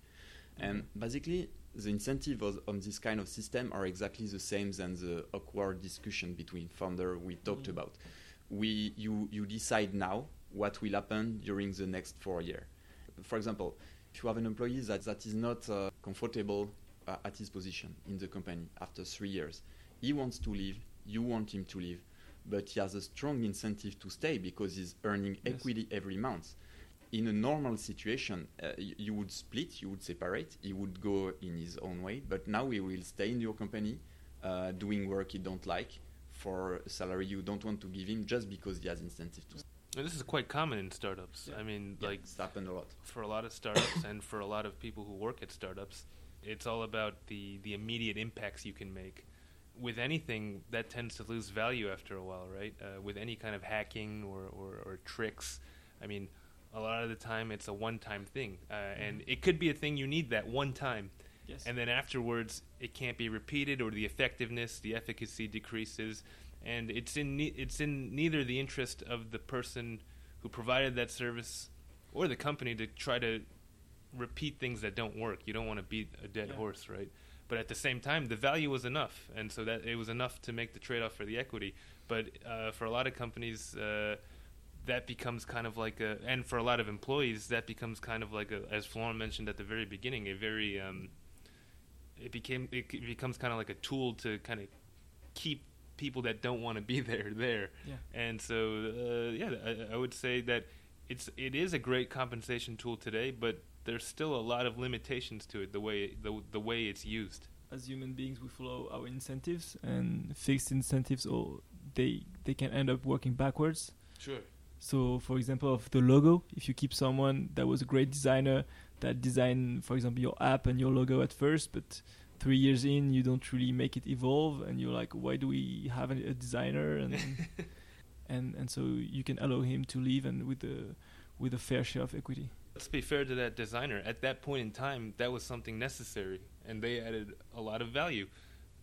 [SPEAKER 1] And basically, the incentives on this kind of system are exactly the same than the awkward discussion between founder we talked mm-hmm. about. We, you, you decide now what will happen during the next four years. For example, if you have an employee that, that is not uh, comfortable uh, at his position in the company after three years, he wants to leave, you want him to leave, but he has a strong incentive to stay because he's earning yes. equity every month. In a normal situation, uh, you would split, you would separate, he would go in his own way, but now he will stay in your company uh, doing work he don't like for a salary you don't want to give him just because he has incentive to.
[SPEAKER 3] And this is quite common in startups. Yeah. I mean,
[SPEAKER 1] yeah,
[SPEAKER 3] like
[SPEAKER 1] it's happened a lot
[SPEAKER 3] for a lot of startups and for a lot of people who work at startups. It's all about the the immediate impacts you can make with anything that tends to lose value after a while, right? Uh, with any kind of hacking or, or, or, tricks, I mean, a lot of the time it's a one-time thing, uh, mm-hmm. and it could be a thing you need that one time, yes. and then afterwards it can't be repeated, or the effectiveness, the efficacy decreases, and it's in ne- it's in neither the interest of the person who provided that service or the company to try to repeat things that don't work. You don't want to beat a dead yeah. horse, right? but at the same time, the value was enough, and so that it was enough to make the trade-off for the equity. But uh, for a lot of companies, uh, that becomes kind of like a, and for a lot of employees, that becomes kind of like a, as Florent mentioned at the very beginning, a very, um, it became, it becomes kind of like a tool to kind of keep people that don't want to be there there. Yeah. And so, uh, yeah, I, I would say that it's it is a great compensation tool today, but there's still a lot of limitations to it the way the the way it's used.
[SPEAKER 2] As human beings, we follow our incentives, and fixed incentives, or they they can end up working backwards.
[SPEAKER 3] Sure.
[SPEAKER 2] So, for example, of the logo, if you keep someone that was a great designer that designed, for example, your app and your logo at first, but three years in you don't really make it evolve and you're like why do we have a, designer and and and so you can allow him to leave and with a with a fair share of equity
[SPEAKER 3] let's be fair to that designer at that point in time that was something necessary and they added a lot of value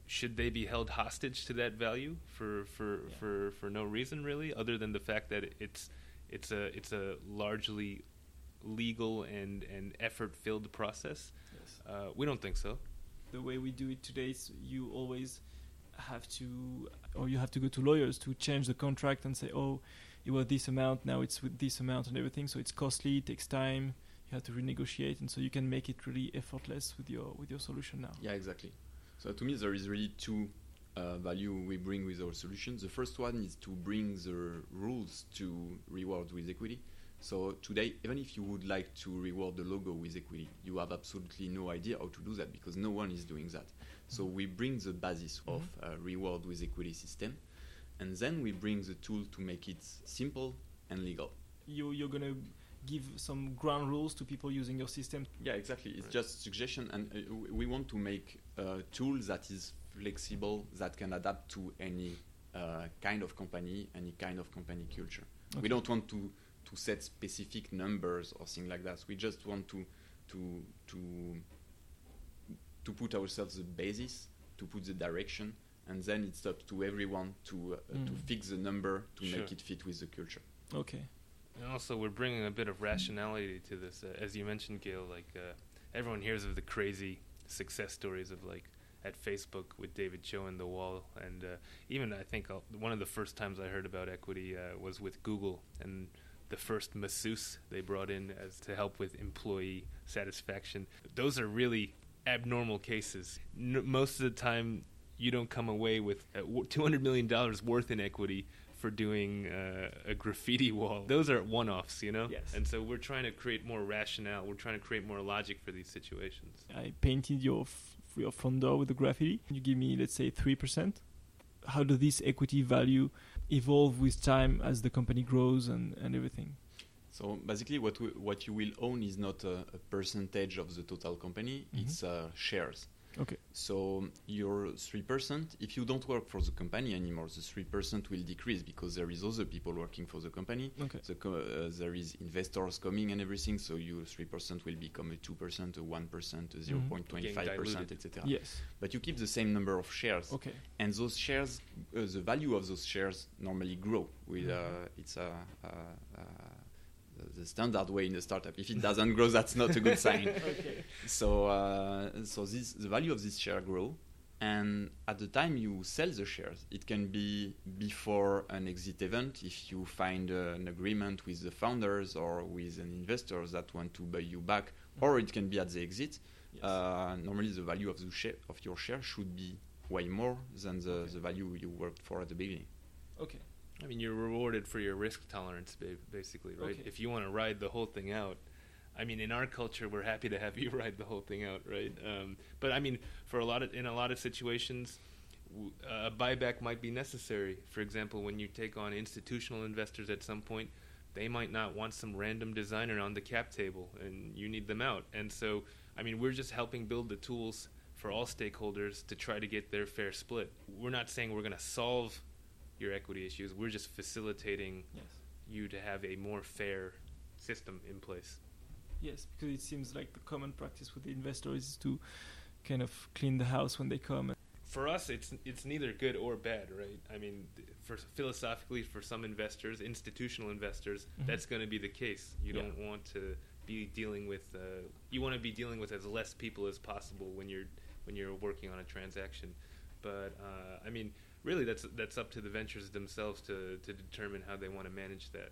[SPEAKER 3] should they be held hostage to that value for for
[SPEAKER 2] Yeah.
[SPEAKER 3] for for no reason really other than the fact that it's it's a it's a largely legal and and effort filled process
[SPEAKER 2] yes.
[SPEAKER 3] uh, we don't think so
[SPEAKER 2] the way we do it today is you always have to or you have to go to lawyers to change the contract and say oh it was this amount now it's with this amount and everything so it's costly it takes time you have to renegotiate and so you can make it really effortless with your with your solution now
[SPEAKER 1] Yeah, exactly. So to me, there is really two uh, value we bring with our solution. The first one is to bring the rules to reward with equity. So today, even if you would like to reward the logo with equity, you have absolutely no idea how to do that because no one is doing that. So we bring the basis of uh, reward with equity system, and then we bring the tool to make it simple and legal.
[SPEAKER 2] you you're gonna give some ground rules to people using your system
[SPEAKER 1] Yeah, exactly. It's
[SPEAKER 3] Right.
[SPEAKER 1] just suggestion, and uh, we want to make a tool that is flexible, that can adapt to any uh, kind of company, any kind of company culture.
[SPEAKER 2] Okay.
[SPEAKER 1] We don't want to to set specific numbers or things like that. We just want to to to to put ourselves the basis, to put the direction, and then it's up to everyone to uh, to
[SPEAKER 2] Mm.
[SPEAKER 1] fix the number to
[SPEAKER 3] Sure.
[SPEAKER 1] make it fit with the culture.
[SPEAKER 2] okay
[SPEAKER 3] And also, we're bringing a bit of rationality to this. Uh, as you mentioned, Gail, like uh, everyone hears of the crazy success stories of like at Facebook with David Choe and the wall, and uh, even I think uh, one of the first times I heard about equity uh, was with Google and the first masseuse they brought in as to help with employee satisfaction. Those are really abnormal cases. N- most of the time, you don't come away with uh, two hundred million dollars worth in equity for doing uh, a graffiti wall. Those are one-offs, you know.
[SPEAKER 2] Yes.
[SPEAKER 3] And so we're trying to create more rationale. We're trying to create more logic for these situations.
[SPEAKER 2] I painted your f- your front door with the graffiti. You give me, let's say, three percent. How does this equity value evolve with time as the company grows and, and everything?
[SPEAKER 1] So basically, what we, what you will own is not a, a percentage of the total company;
[SPEAKER 2] Mhm.
[SPEAKER 1] it's uh, shares.
[SPEAKER 2] Okay.
[SPEAKER 1] So your three percent, if you don't work for the company anymore, the three percent will decrease because there is other people working for the company.
[SPEAKER 2] Okay.
[SPEAKER 1] The co- uh, there is investors coming and everything. So your three percent will become a two percent, a one percent, a zero point twenty five percent, etc.
[SPEAKER 2] Yes.
[SPEAKER 1] But you keep the same number of shares
[SPEAKER 2] Okay.
[SPEAKER 1] and those shares, uh, the value of those shares normally grow. With uh, it's a, uh, uh, the- standard way in a startup. If it doesn't grow, that's not a good sign.
[SPEAKER 2] okay.
[SPEAKER 1] So uh, so this the value of this share grow, and at the time you sell the shares, it can be before an exit event if you find uh, an agreement with the founders or with an investor that want to buy you back, or it can be at the exit.
[SPEAKER 2] Yes.
[SPEAKER 1] Uh, normally, the value of the share of your share should be way more than the,
[SPEAKER 2] Okay.
[SPEAKER 1] the value you worked for at the beginning.
[SPEAKER 2] okay.
[SPEAKER 3] I mean, you're rewarded for your risk tolerance, basically, right?
[SPEAKER 2] Okay.
[SPEAKER 3] If you want to ride the whole thing out, I mean, in our culture, we're happy to have you ride the whole thing out, right? Um, but I mean, for a lot of in a lot of situations, a buyback might be necessary. For example, when you take on institutional investors at some point, they might not want some random designer on the cap table, and you need them out. And so, I mean, we're just helping build the tools for all stakeholders to try to get their fair split. We're not saying we're going to solve your equity issues. We're just facilitating
[SPEAKER 2] Yes.
[SPEAKER 3] you to have a more fair system in place.
[SPEAKER 2] Yes, because it seems like the common practice with the investors is to kind of clean the house when they come.
[SPEAKER 3] For us, it's it's neither good or bad, right? I mean, for philosophically, for some investors, institutional investors,
[SPEAKER 2] Mhm.
[SPEAKER 3] that's going to be the case. You
[SPEAKER 2] Yeah.
[SPEAKER 3] don't want to be dealing with uh, you want to be dealing with as less people as possible when you're when you're working on a transaction. But uh, I mean, really, that's that's up to the ventures themselves to to determine how they want to manage that.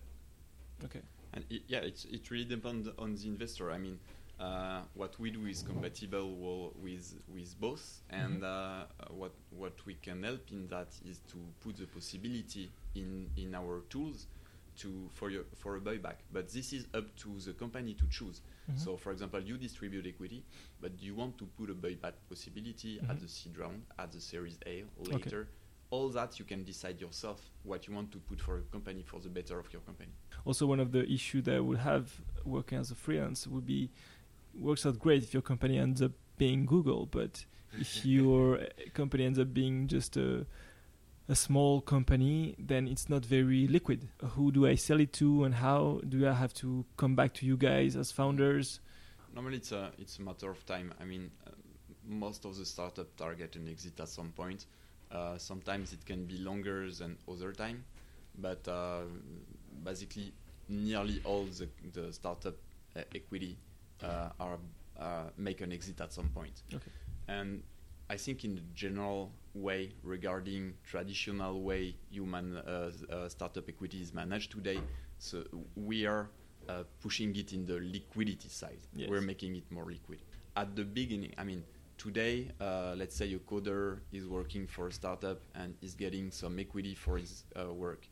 [SPEAKER 2] Okay.
[SPEAKER 1] And it, yeah, it's, it really depends on the investor. I mean, uh, what we do is compatible wo- with with both, and
[SPEAKER 2] Mhm.
[SPEAKER 1] uh, what what we can help in that is to put the possibility in in our tools to for your for a buyback. But this is up to the company to choose.
[SPEAKER 2] Mhm.
[SPEAKER 1] So, for example, you distribute equity, but do you want to put a buyback possibility
[SPEAKER 2] Mhm.
[SPEAKER 1] at the seed round, at the Series A later? All that you can decide yourself what you want to put for a company for the better of your company.
[SPEAKER 2] Also, one of the issues that I would have working as a freelance would be works out great if your company ends up being Google, but if your company ends up being just a a small company, then it's not very liquid. Who do I sell it to, and how do I have to come back to you guys as founders?
[SPEAKER 1] Normally, it's a it's a matter of time. I mean, uh, most of the startup target an exit at some point. Uh, sometimes it can be longer than other time, but uh, basically, nearly all the the startup uh, equity uh, are uh, make an exit at some point.
[SPEAKER 2] Okay.
[SPEAKER 1] And I think in the general way regarding traditional way human uh, uh, startup equity is managed today, so we are uh, pushing it in the liquidity side.
[SPEAKER 2] Yes.
[SPEAKER 1] We're making it more liquid. At the beginning, I mean, today, uh, let's say a coder is working for a startup and is getting some equity for his uh, work.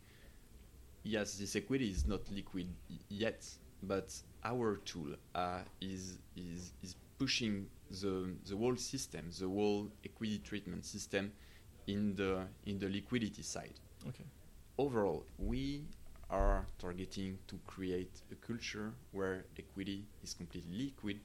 [SPEAKER 1] Yes, this equity is not liquid yet, but our tool uh, is is is pushing the the whole system, the whole equity treatment system, in the in the liquidity side.
[SPEAKER 2] Okay.
[SPEAKER 1] Overall, we are targeting to create a culture where equity is completely liquid,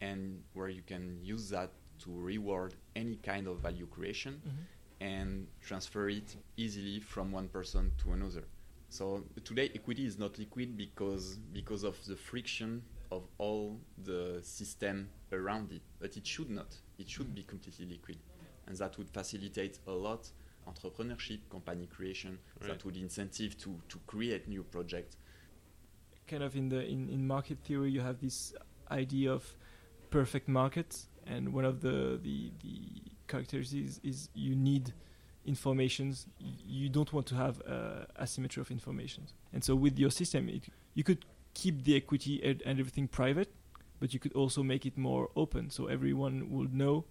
[SPEAKER 1] and where you can use that to reward any kind of value creation
[SPEAKER 2] Mhm.
[SPEAKER 1] and transfer it easily from one person to another. So today equity is not liquid because because of the friction of all the system around it, but it should not. It should be completely liquid, and that would facilitate a lot entrepreneurship, company creation.
[SPEAKER 3] Right.
[SPEAKER 1] That would incentive to to create new projects.
[SPEAKER 2] kind of in the in, in market theory you have this idea of perfect market and one of the the, the characteristics is you need informations. You don't want to have uh, asymmetry of information and so with your system it, you could keep the equity and, and everything private but you could also make it more open. So everyone will know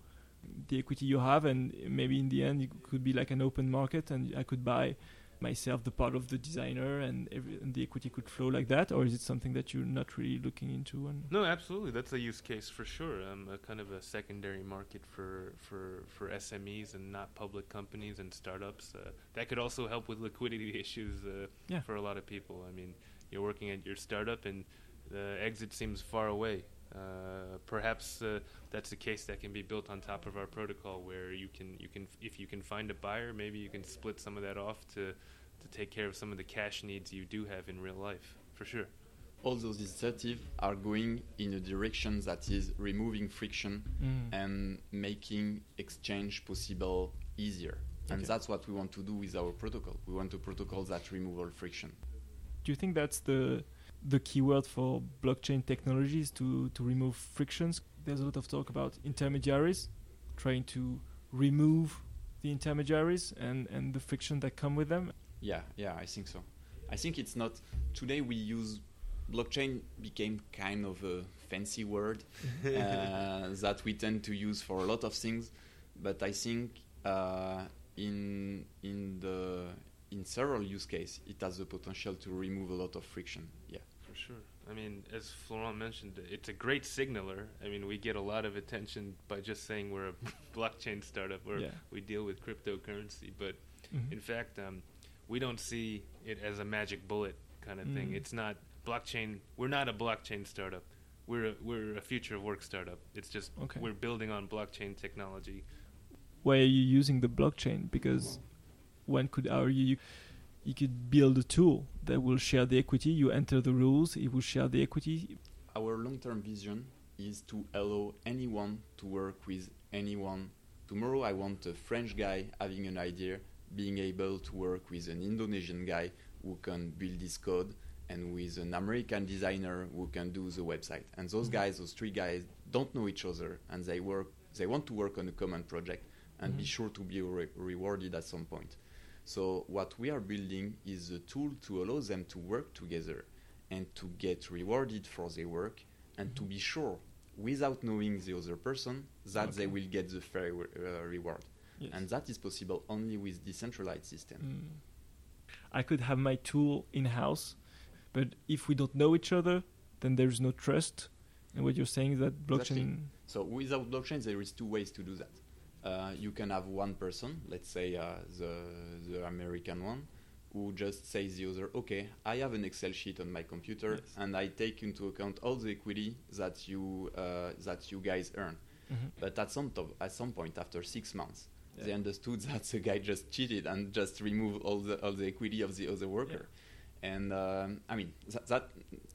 [SPEAKER 2] the equity you have and maybe in the end it could be like an open market and i could buy myself the part of the designer and, every, and the equity could flow like that or is it something that you're not really looking into and
[SPEAKER 3] No, absolutely. That's a use case for sure. Um, a kind of a secondary market for for for SMEs and not public companies and startups. Uh, that could also help with liquidity issues uh,
[SPEAKER 2] Yeah.
[SPEAKER 3] for a lot of people. I mean, you're working at your startup and the exit seems far away. Uh, perhaps uh, that's a case that can be built on top of our protocol, where you can you can if you can find a buyer, maybe you can split some of that off to to take care of some of the cash needs you do have in real life. For sure.
[SPEAKER 1] All those initiatives are going in a direction that is removing friction
[SPEAKER 2] Mm.
[SPEAKER 1] and making exchange possible easier. And
[SPEAKER 2] Okay.
[SPEAKER 1] that's what we want to do with our protocol. We want a protocol that removes all friction.
[SPEAKER 2] do you think that's the the keyword for blockchain technologies to to remove frictions there's a lot of talk about intermediaries trying to remove the intermediaries and and the friction that come with them
[SPEAKER 1] Yeah, yeah, I think so. I think it's not. Today we use blockchain became kind of a fancy word uh, that we tend to use for a lot of things, but I think uh, in in the in several use case it has the potential to remove a lot of friction. Yeah.
[SPEAKER 3] For sure. I mean, as Florent mentioned, it's a great signaler. I mean, we get a lot of attention by just saying we're a blockchain startup or
[SPEAKER 2] Yeah.
[SPEAKER 3] we deal with cryptocurrency. But
[SPEAKER 2] Mhm.
[SPEAKER 3] in fact, um, we don't see it as a magic bullet kind of thing.
[SPEAKER 2] Mm.
[SPEAKER 3] It's not blockchain. We're not a blockchain startup. We're a, we're a future of work startup. It's just
[SPEAKER 2] Okay.
[SPEAKER 3] we're building on blockchain technology.
[SPEAKER 2] why are you using the blockchain because one could argue you, could build a tool that will share the equity you enter the rules it will share the equity
[SPEAKER 1] Our long-term vision is to allow anyone to work with anyone. Tomorrow, I want a French guy having an idea being able to work with an Indonesian guy who can build this code, and with an American designer who can do the website. And those
[SPEAKER 2] Mhm.
[SPEAKER 1] guys, those three guys, don't know each other, and they work. They want to work on a common project and be
[SPEAKER 2] Mhm.
[SPEAKER 1] sure to be re- rewarded at some point. So what we are building is a tool to allow them to work together and to get rewarded for their work and to
[SPEAKER 2] Mhm.
[SPEAKER 1] be sure without knowing the other person that they will get the fair uh, reward
[SPEAKER 2] yes.
[SPEAKER 1] and that is possible only with decentralized system
[SPEAKER 2] Mm. i could have my tool in house but if we don't know each other then there's no trust and what you're saying is that blockchain
[SPEAKER 1] so without blockchain there is two ways to do that you can have one person let's say uh, the the american one who just says the other okay i have an excel sheet on my computer
[SPEAKER 2] Yes.
[SPEAKER 1] and i take into account all the equity that you uh, that you guys earn
[SPEAKER 2] Mhm.
[SPEAKER 1] But at some to- at some point, after six months,
[SPEAKER 2] Yeah.
[SPEAKER 1] they understood that the guy just cheated and just removed all the all the equity of the other worker. And um, I mean that, that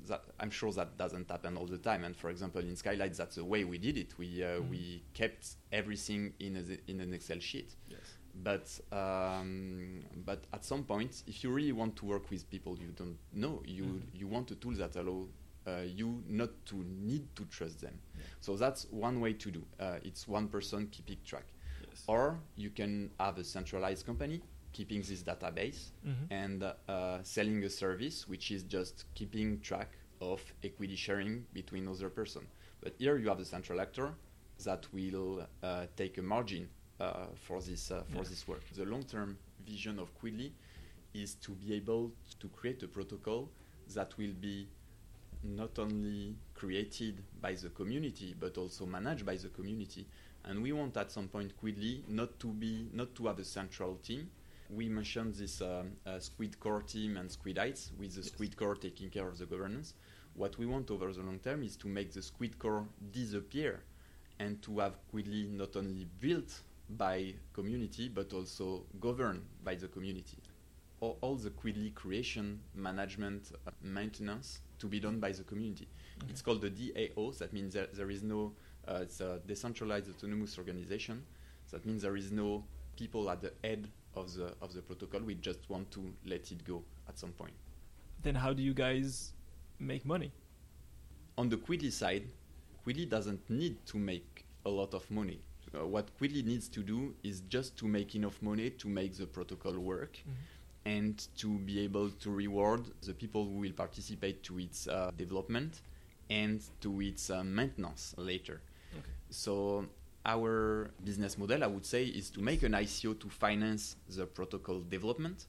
[SPEAKER 1] that I'm sure that doesn't happen all the time. And for example, in Skylight, that's the way we did it. We uh,
[SPEAKER 2] Mhm.
[SPEAKER 1] we kept everything in a, in an Excel sheet.
[SPEAKER 2] Yes.
[SPEAKER 1] But um, but at some point, if you really want to work with people you don't know, you
[SPEAKER 2] Mhm.
[SPEAKER 1] you want a tool that allow uh, you not to need to trust them.
[SPEAKER 2] Yeah.
[SPEAKER 1] So that's one way to do. Uh, it's one person keeping track,
[SPEAKER 2] Yes.
[SPEAKER 1] or you can have a centralized company keeping this database
[SPEAKER 2] Mhm.
[SPEAKER 1] and uh, selling a service which is just keeping track of equity sharing between other person. But here you have the central actor that will uh, take a margin uh, for this uh, for
[SPEAKER 2] Yeah.
[SPEAKER 1] this work. The long-term vision of Quidly is to be able to create a protocol that will be not only created by the community but also managed by the community. And we want at some point Quidly not to be not to have a central team. We mentioned this um, uh, Squid Core team and Squid Squidites, with the
[SPEAKER 2] Yes.
[SPEAKER 1] Squid Core taking care of the governance. What we want over the long term is to make the Squid Core disappear and to have Quidly not only built by community but also governed by the community. All, all the Quidly creation, management, uh, maintenance to be done by the community.
[SPEAKER 2] Okay.
[SPEAKER 1] It's called the DAO. That means that there is no, uh, it's a decentralized autonomous organization. That means there is no people at the head of the of the protocol. We just want to let it go at some point.
[SPEAKER 2] Then how do you guys make money?
[SPEAKER 1] On the Quidly side, Quidly doesn't need to make a lot of money. Uh, what Quidly needs to do is just to make enough money to make the protocol work and to be able to reward the people who will participate to its uh, development and to its uh, maintenance later.
[SPEAKER 2] Okay.
[SPEAKER 1] So our business model, I would say, is to make an ICO to finance the protocol development.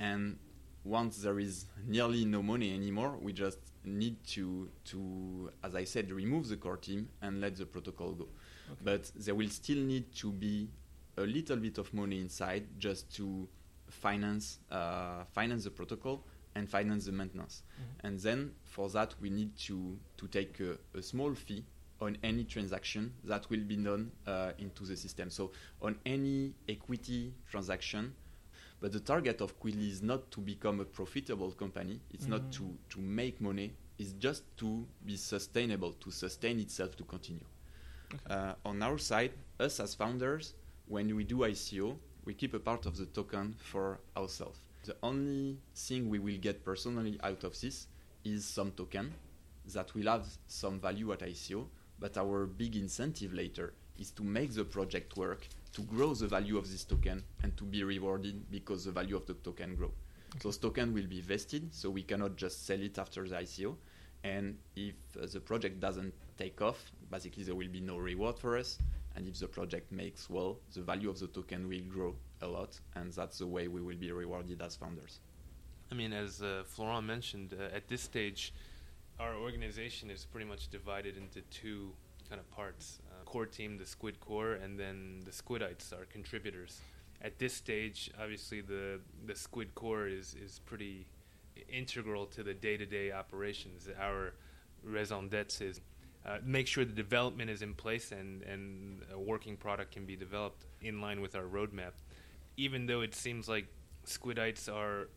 [SPEAKER 1] And once there is nearly no money anymore, we just need to, to, as I said, remove the core team and let the protocol go.
[SPEAKER 2] Okay.
[SPEAKER 1] But there will still need to be a little bit of money inside just to finance uh, finance the protocol and finance the maintenance.
[SPEAKER 2] Mhm.
[SPEAKER 1] And then for that we need to to take a, a small fee on any transaction that will be done uh, into the system. So on any equity transaction. But the target of Quidly is not to become a profitable company. It's not
[SPEAKER 2] Mhm.
[SPEAKER 1] to, to make money. It's just to be sustainable, to sustain itself, to continue.
[SPEAKER 2] Okay.
[SPEAKER 1] Uh, on our side, us as founders, when we do ICO, we keep a part of the token for ourselves. The only thing we will get personally out of this is some token that will have some value at ICO, but our big incentive later is to make the project work, to grow the value of this token, and to be rewarded because the value of the token grow. Those token will be vested, so we cannot just sell it after the ICO. And if uh, the project doesn't take off, basically there will be no reward for us. And if the project makes well, the value of the token will grow a lot, and that's the way we will be rewarded as founders.
[SPEAKER 3] I mean, as uh, Florent mentioned, uh, at this stage, our organization is pretty much divided into two kind of parts: uh, core team, the Squid Core, and then the Squidites, our contributors. At this stage, obviously, the the Squid Core is is pretty integral to the day-to-day operations. Our raison d'être is uh, make sure the development is in place and and a working product can be developed in line with our roadmap. Even though it seems like Squidites are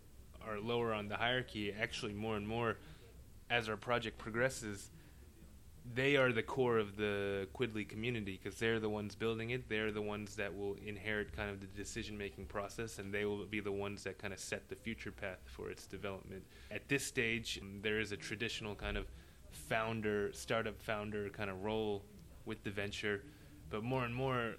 [SPEAKER 3] are lower on the hierarchy, actually more and more as our project progresses, they are the core of the Quidly community because they're the ones building it. They're the ones that will inherit kind of the decision making process, and they will be the ones that kind of set the future path for its development. At this stage, um, there is a traditional kind of founder, startup founder kind of role with the venture, but more and more.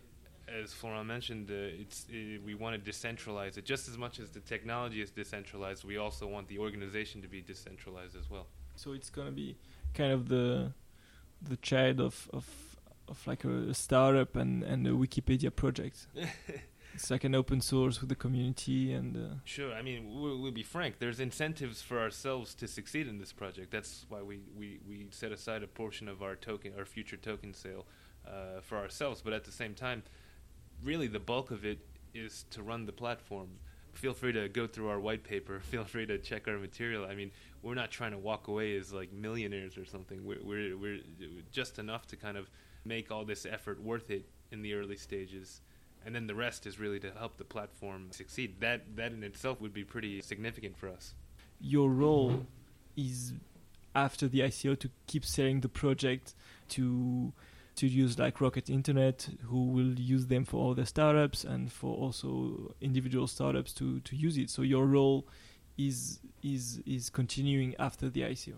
[SPEAKER 3] As Florent mentioned, uh, it's uh, we want to decentralize it just as much as the technology is decentralized. We also want the organization to be decentralized as well.
[SPEAKER 2] So it's gonna be kind of the the child of of of like a, a startup and and a Wikipedia project. It's like an open source with the community and. Uh,
[SPEAKER 3] Sure. I mean, we'll, we'll be frank. There's incentives for ourselves to succeed in this project. That's why we, we, we set aside a portion of our token, our future token sale, uh, for ourselves. But at the same time, really the bulk of it is to run the platform. Feel free to go through our white paper. Feel free to check our material. I mean, we're not trying to walk away as like millionaires or something. We're we're, we're just enough to kind of make all this effort worth it in the early stages. And then the rest is really to help the platform succeed. That that in itself would be pretty significant for us.
[SPEAKER 2] Your role is after the ICO to keep selling the project to to use like Rocket Internet, who will use them for all their startups and for also individual startups to, to use it. So your role is is is continuing after the ICO.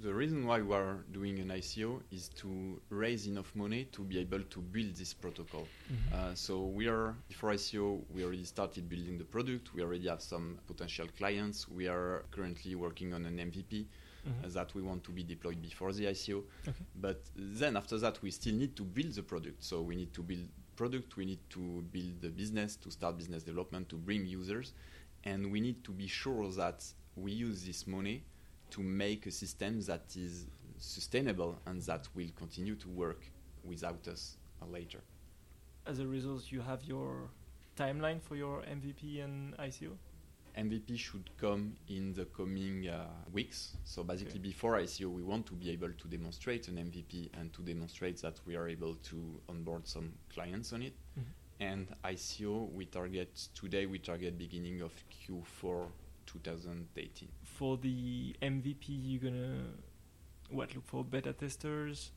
[SPEAKER 1] The reason why we are doing an ICO is to raise enough money to be able to build this protocol.
[SPEAKER 2] Mm-hmm.
[SPEAKER 1] Uh, so we are before ICO, we already started building the product. We already have some potential clients. We are currently working on an MVP
[SPEAKER 2] Mhm.
[SPEAKER 1] uh, that we want to be deployed before the ICO.
[SPEAKER 2] Okay.
[SPEAKER 1] But then after that, we still need to build the product. So we need to build product. We need to build the business, to start business development, to bring users, and we need to be sure that we use this money to make a system that is sustainable and that will continue to work without us later.
[SPEAKER 2] As a result, you have your timeline for your MVP and ICO.
[SPEAKER 1] MVP should come in the coming uh, weeks. So basically,
[SPEAKER 2] Okay.
[SPEAKER 1] before ICO, we want to be able to demonstrate an MVP and to demonstrate that we are able to onboard some clients on it. And ICO, we target today. We target beginning of Q4 2018.
[SPEAKER 2] For the MVP, you're gonna what look for beta testers.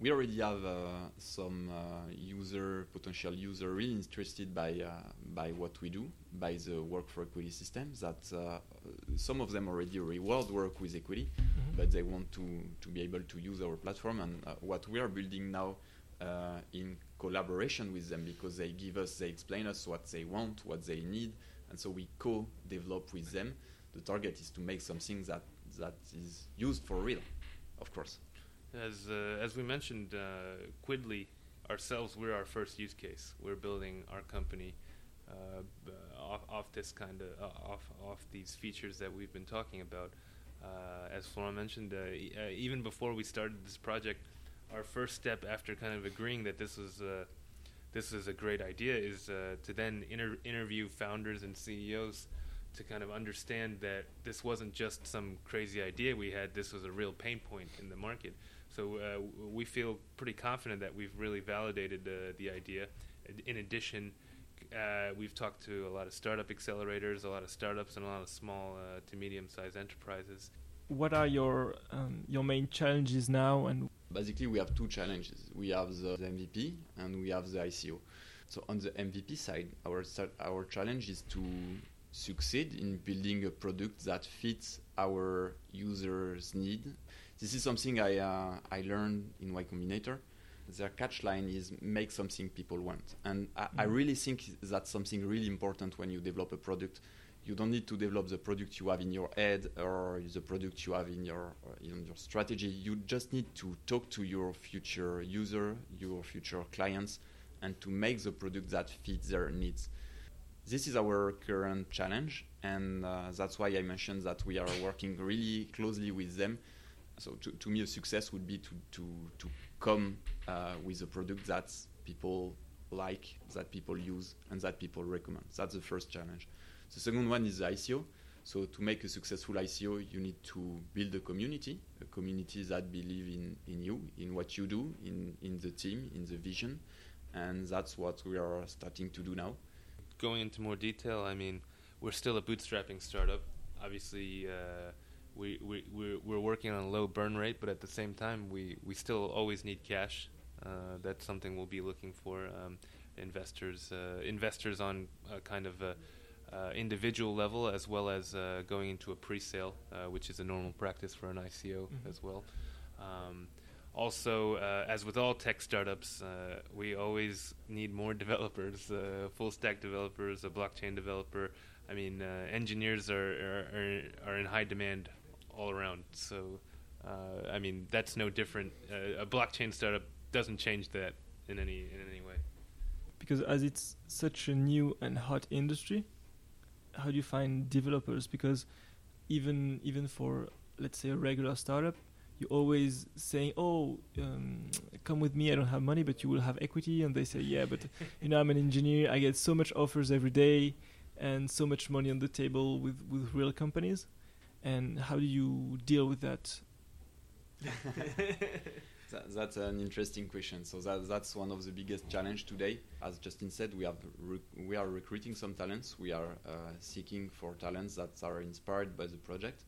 [SPEAKER 1] We already have uh, some uh, user, potential user, really interested by uh, by what we do, by the work for equity system. That uh, some of them already reward work with equity, but they want to to be able to use our platform and uh, what we are building now uh, in collaboration with them because they give us, they explain us what they want, what they need, and so we co-develop with them. The target is to make something that that is used for real, of course.
[SPEAKER 3] As uh, as we mentioned, uh, Quidly ourselves, we're our first use case. We're building our company uh, off, off this kind of uh, off off these features that we've been talking about. Uh, as Florent mentioned, uh, e- uh, even before we started this project, our first step after kind of agreeing that this was uh, this is a great idea is uh, to then inter- interview founders and CEOs to kind of understand that this wasn't just some crazy idea we had. This was a real pain point in the market. So uh, we feel pretty confident that we've really validated uh, the idea. In addition, uh, we've talked to a lot of startup accelerators, a lot of startups, and a lot of small uh, to medium-sized enterprises.
[SPEAKER 2] What are your um, your main challenges now, and
[SPEAKER 1] Basically, we have two challenges. We have the, the MVP and we have the ICO. So on the MVP side, our our challenge is to succeed in building a product that fits our users' need. This is something I uh, I learned in Y Combinator. Their catch line is make something people want, and I, I
[SPEAKER 2] Mhm.
[SPEAKER 1] really think that's something really important when you develop a product. You don't need to develop the product you have in your head or the product you have in your uh, in your strategy. You just need to talk to your future user, your future clients, and to make the product that fits their needs. This is our current challenge, and uh, that's why I mentioned that we are working really closely with them. So to, to me, a success would be to to to come uh, with a product that people like, that people use, and that people recommend. That's the first challenge. The second one is the ICO. So to make a successful ICO, you need to build a community, a community that believe in, in you, in what you do, in, in the team, in the vision. And that's what we are starting to do now.
[SPEAKER 3] Going into more detail, I mean, we're still a bootstrapping startup. Obviously, uh, we, we, we're, we're working on a low burn rate, but at the same time, we, we still always need cash. Uh, that's something we'll be looking for. Um, investors, uh, investors on a kind of a, uh, individual level, as well as uh, going into a pre-sale, uh, which is a normal practice for an ICO
[SPEAKER 2] Mhm.
[SPEAKER 3] as well. Um, also, uh, as with all tech startups, uh, we always need more developers, uh, full stack developers, a blockchain developer. I mean, uh, engineers are, are, are in high demand all around. So, uh, I mean, that's no different. Uh, a blockchain startup doesn't change that in any in any way.
[SPEAKER 2] because as it's such a new and hot industry, how do you find developers? Because even even for let's say a regular startup, you're always saying, "Oh, um, come with me. I don't have money, but you will have equity." And they say, "Yeah, but you know, I'm an engineer. I get so much offers every day, and so much money on the table with with real companies." And how do you deal with that?
[SPEAKER 1] That, that's an interesting question. So that, that's one of the biggest challenge today. As Justin said, we have we are recruiting some talents. We are uh, seeking for talents that are inspired by the project.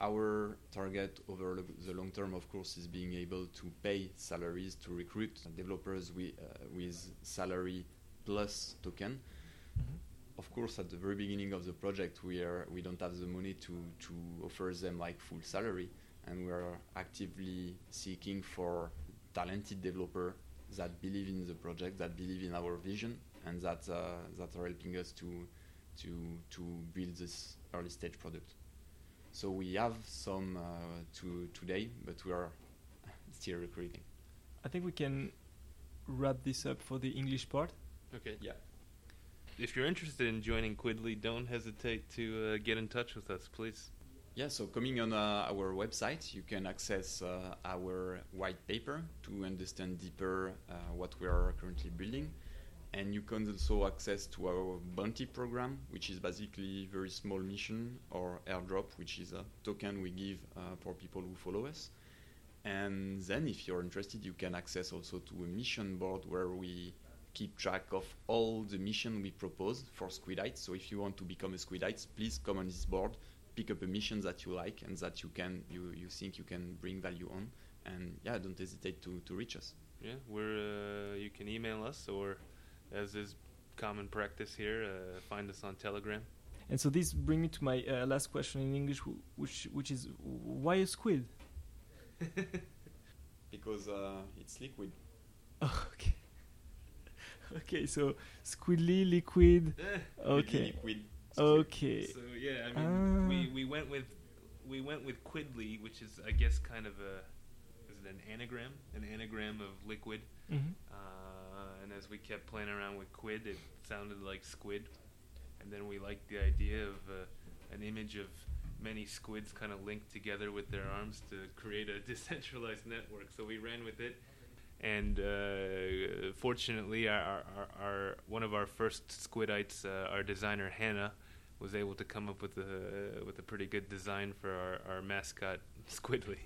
[SPEAKER 1] Our target over the long term, of course, is being able to pay salaries to recruit developers uh, with salary plus token. Of course, at the very beginning of the project, we are we don't have the money to to offer them like full salary and we are actively seeking for talented developers that believe in the project, that believe in our vision, and that uh, that are helping us to to to build this early stage product. So we have some uh, to today, but we are still recruiting.
[SPEAKER 2] I think we can wrap this up for the English part.
[SPEAKER 3] Okay.
[SPEAKER 1] Yeah.
[SPEAKER 3] If you're interested in joining Quidly, don't hesitate to uh, get in touch with us, please.
[SPEAKER 1] Yeah, so coming on uh, our website, you can access uh, our white paper to understand deeper uh, what we are currently building. And you can also access to our bounty program, which is basically very small mission or airdrop, which is a token we give uh, for people who follow us. And then if you're interested, you can access also to a mission board where we keep track of all the mission we propose for Squidites. So if you want to become a Squidite, please come on this board pick up a mission that you like and that you can you, you think you can bring value on. And yeah don't hesitate to, to reach us.
[SPEAKER 3] Yeah we're uh, you can email us or as is common practice here uh, find us on telegram.
[SPEAKER 2] And so this brings me to my uh, last question in english which which is why a squid?
[SPEAKER 1] Because uh, it's liquid.
[SPEAKER 2] Oh, okay okay so squidly liquid okay
[SPEAKER 1] liquid
[SPEAKER 2] Okay.
[SPEAKER 3] So yeah, I mean, uh. we we went with we went with Quidly, which is I guess kind of a is it an anagram, an anagram of liquid. Mm-hmm. Uh, and as we kept playing around with Quid, it sounded like squid, and then we liked the idea of uh, an image of many squids kind of linked together with their arms to create a decentralized network. So we ran with it and uh, fortunately, our, our, our, one of our first squidites, uh, our designer Hannah, was able to come up with a with a pretty good design for our, our mascot Squidly.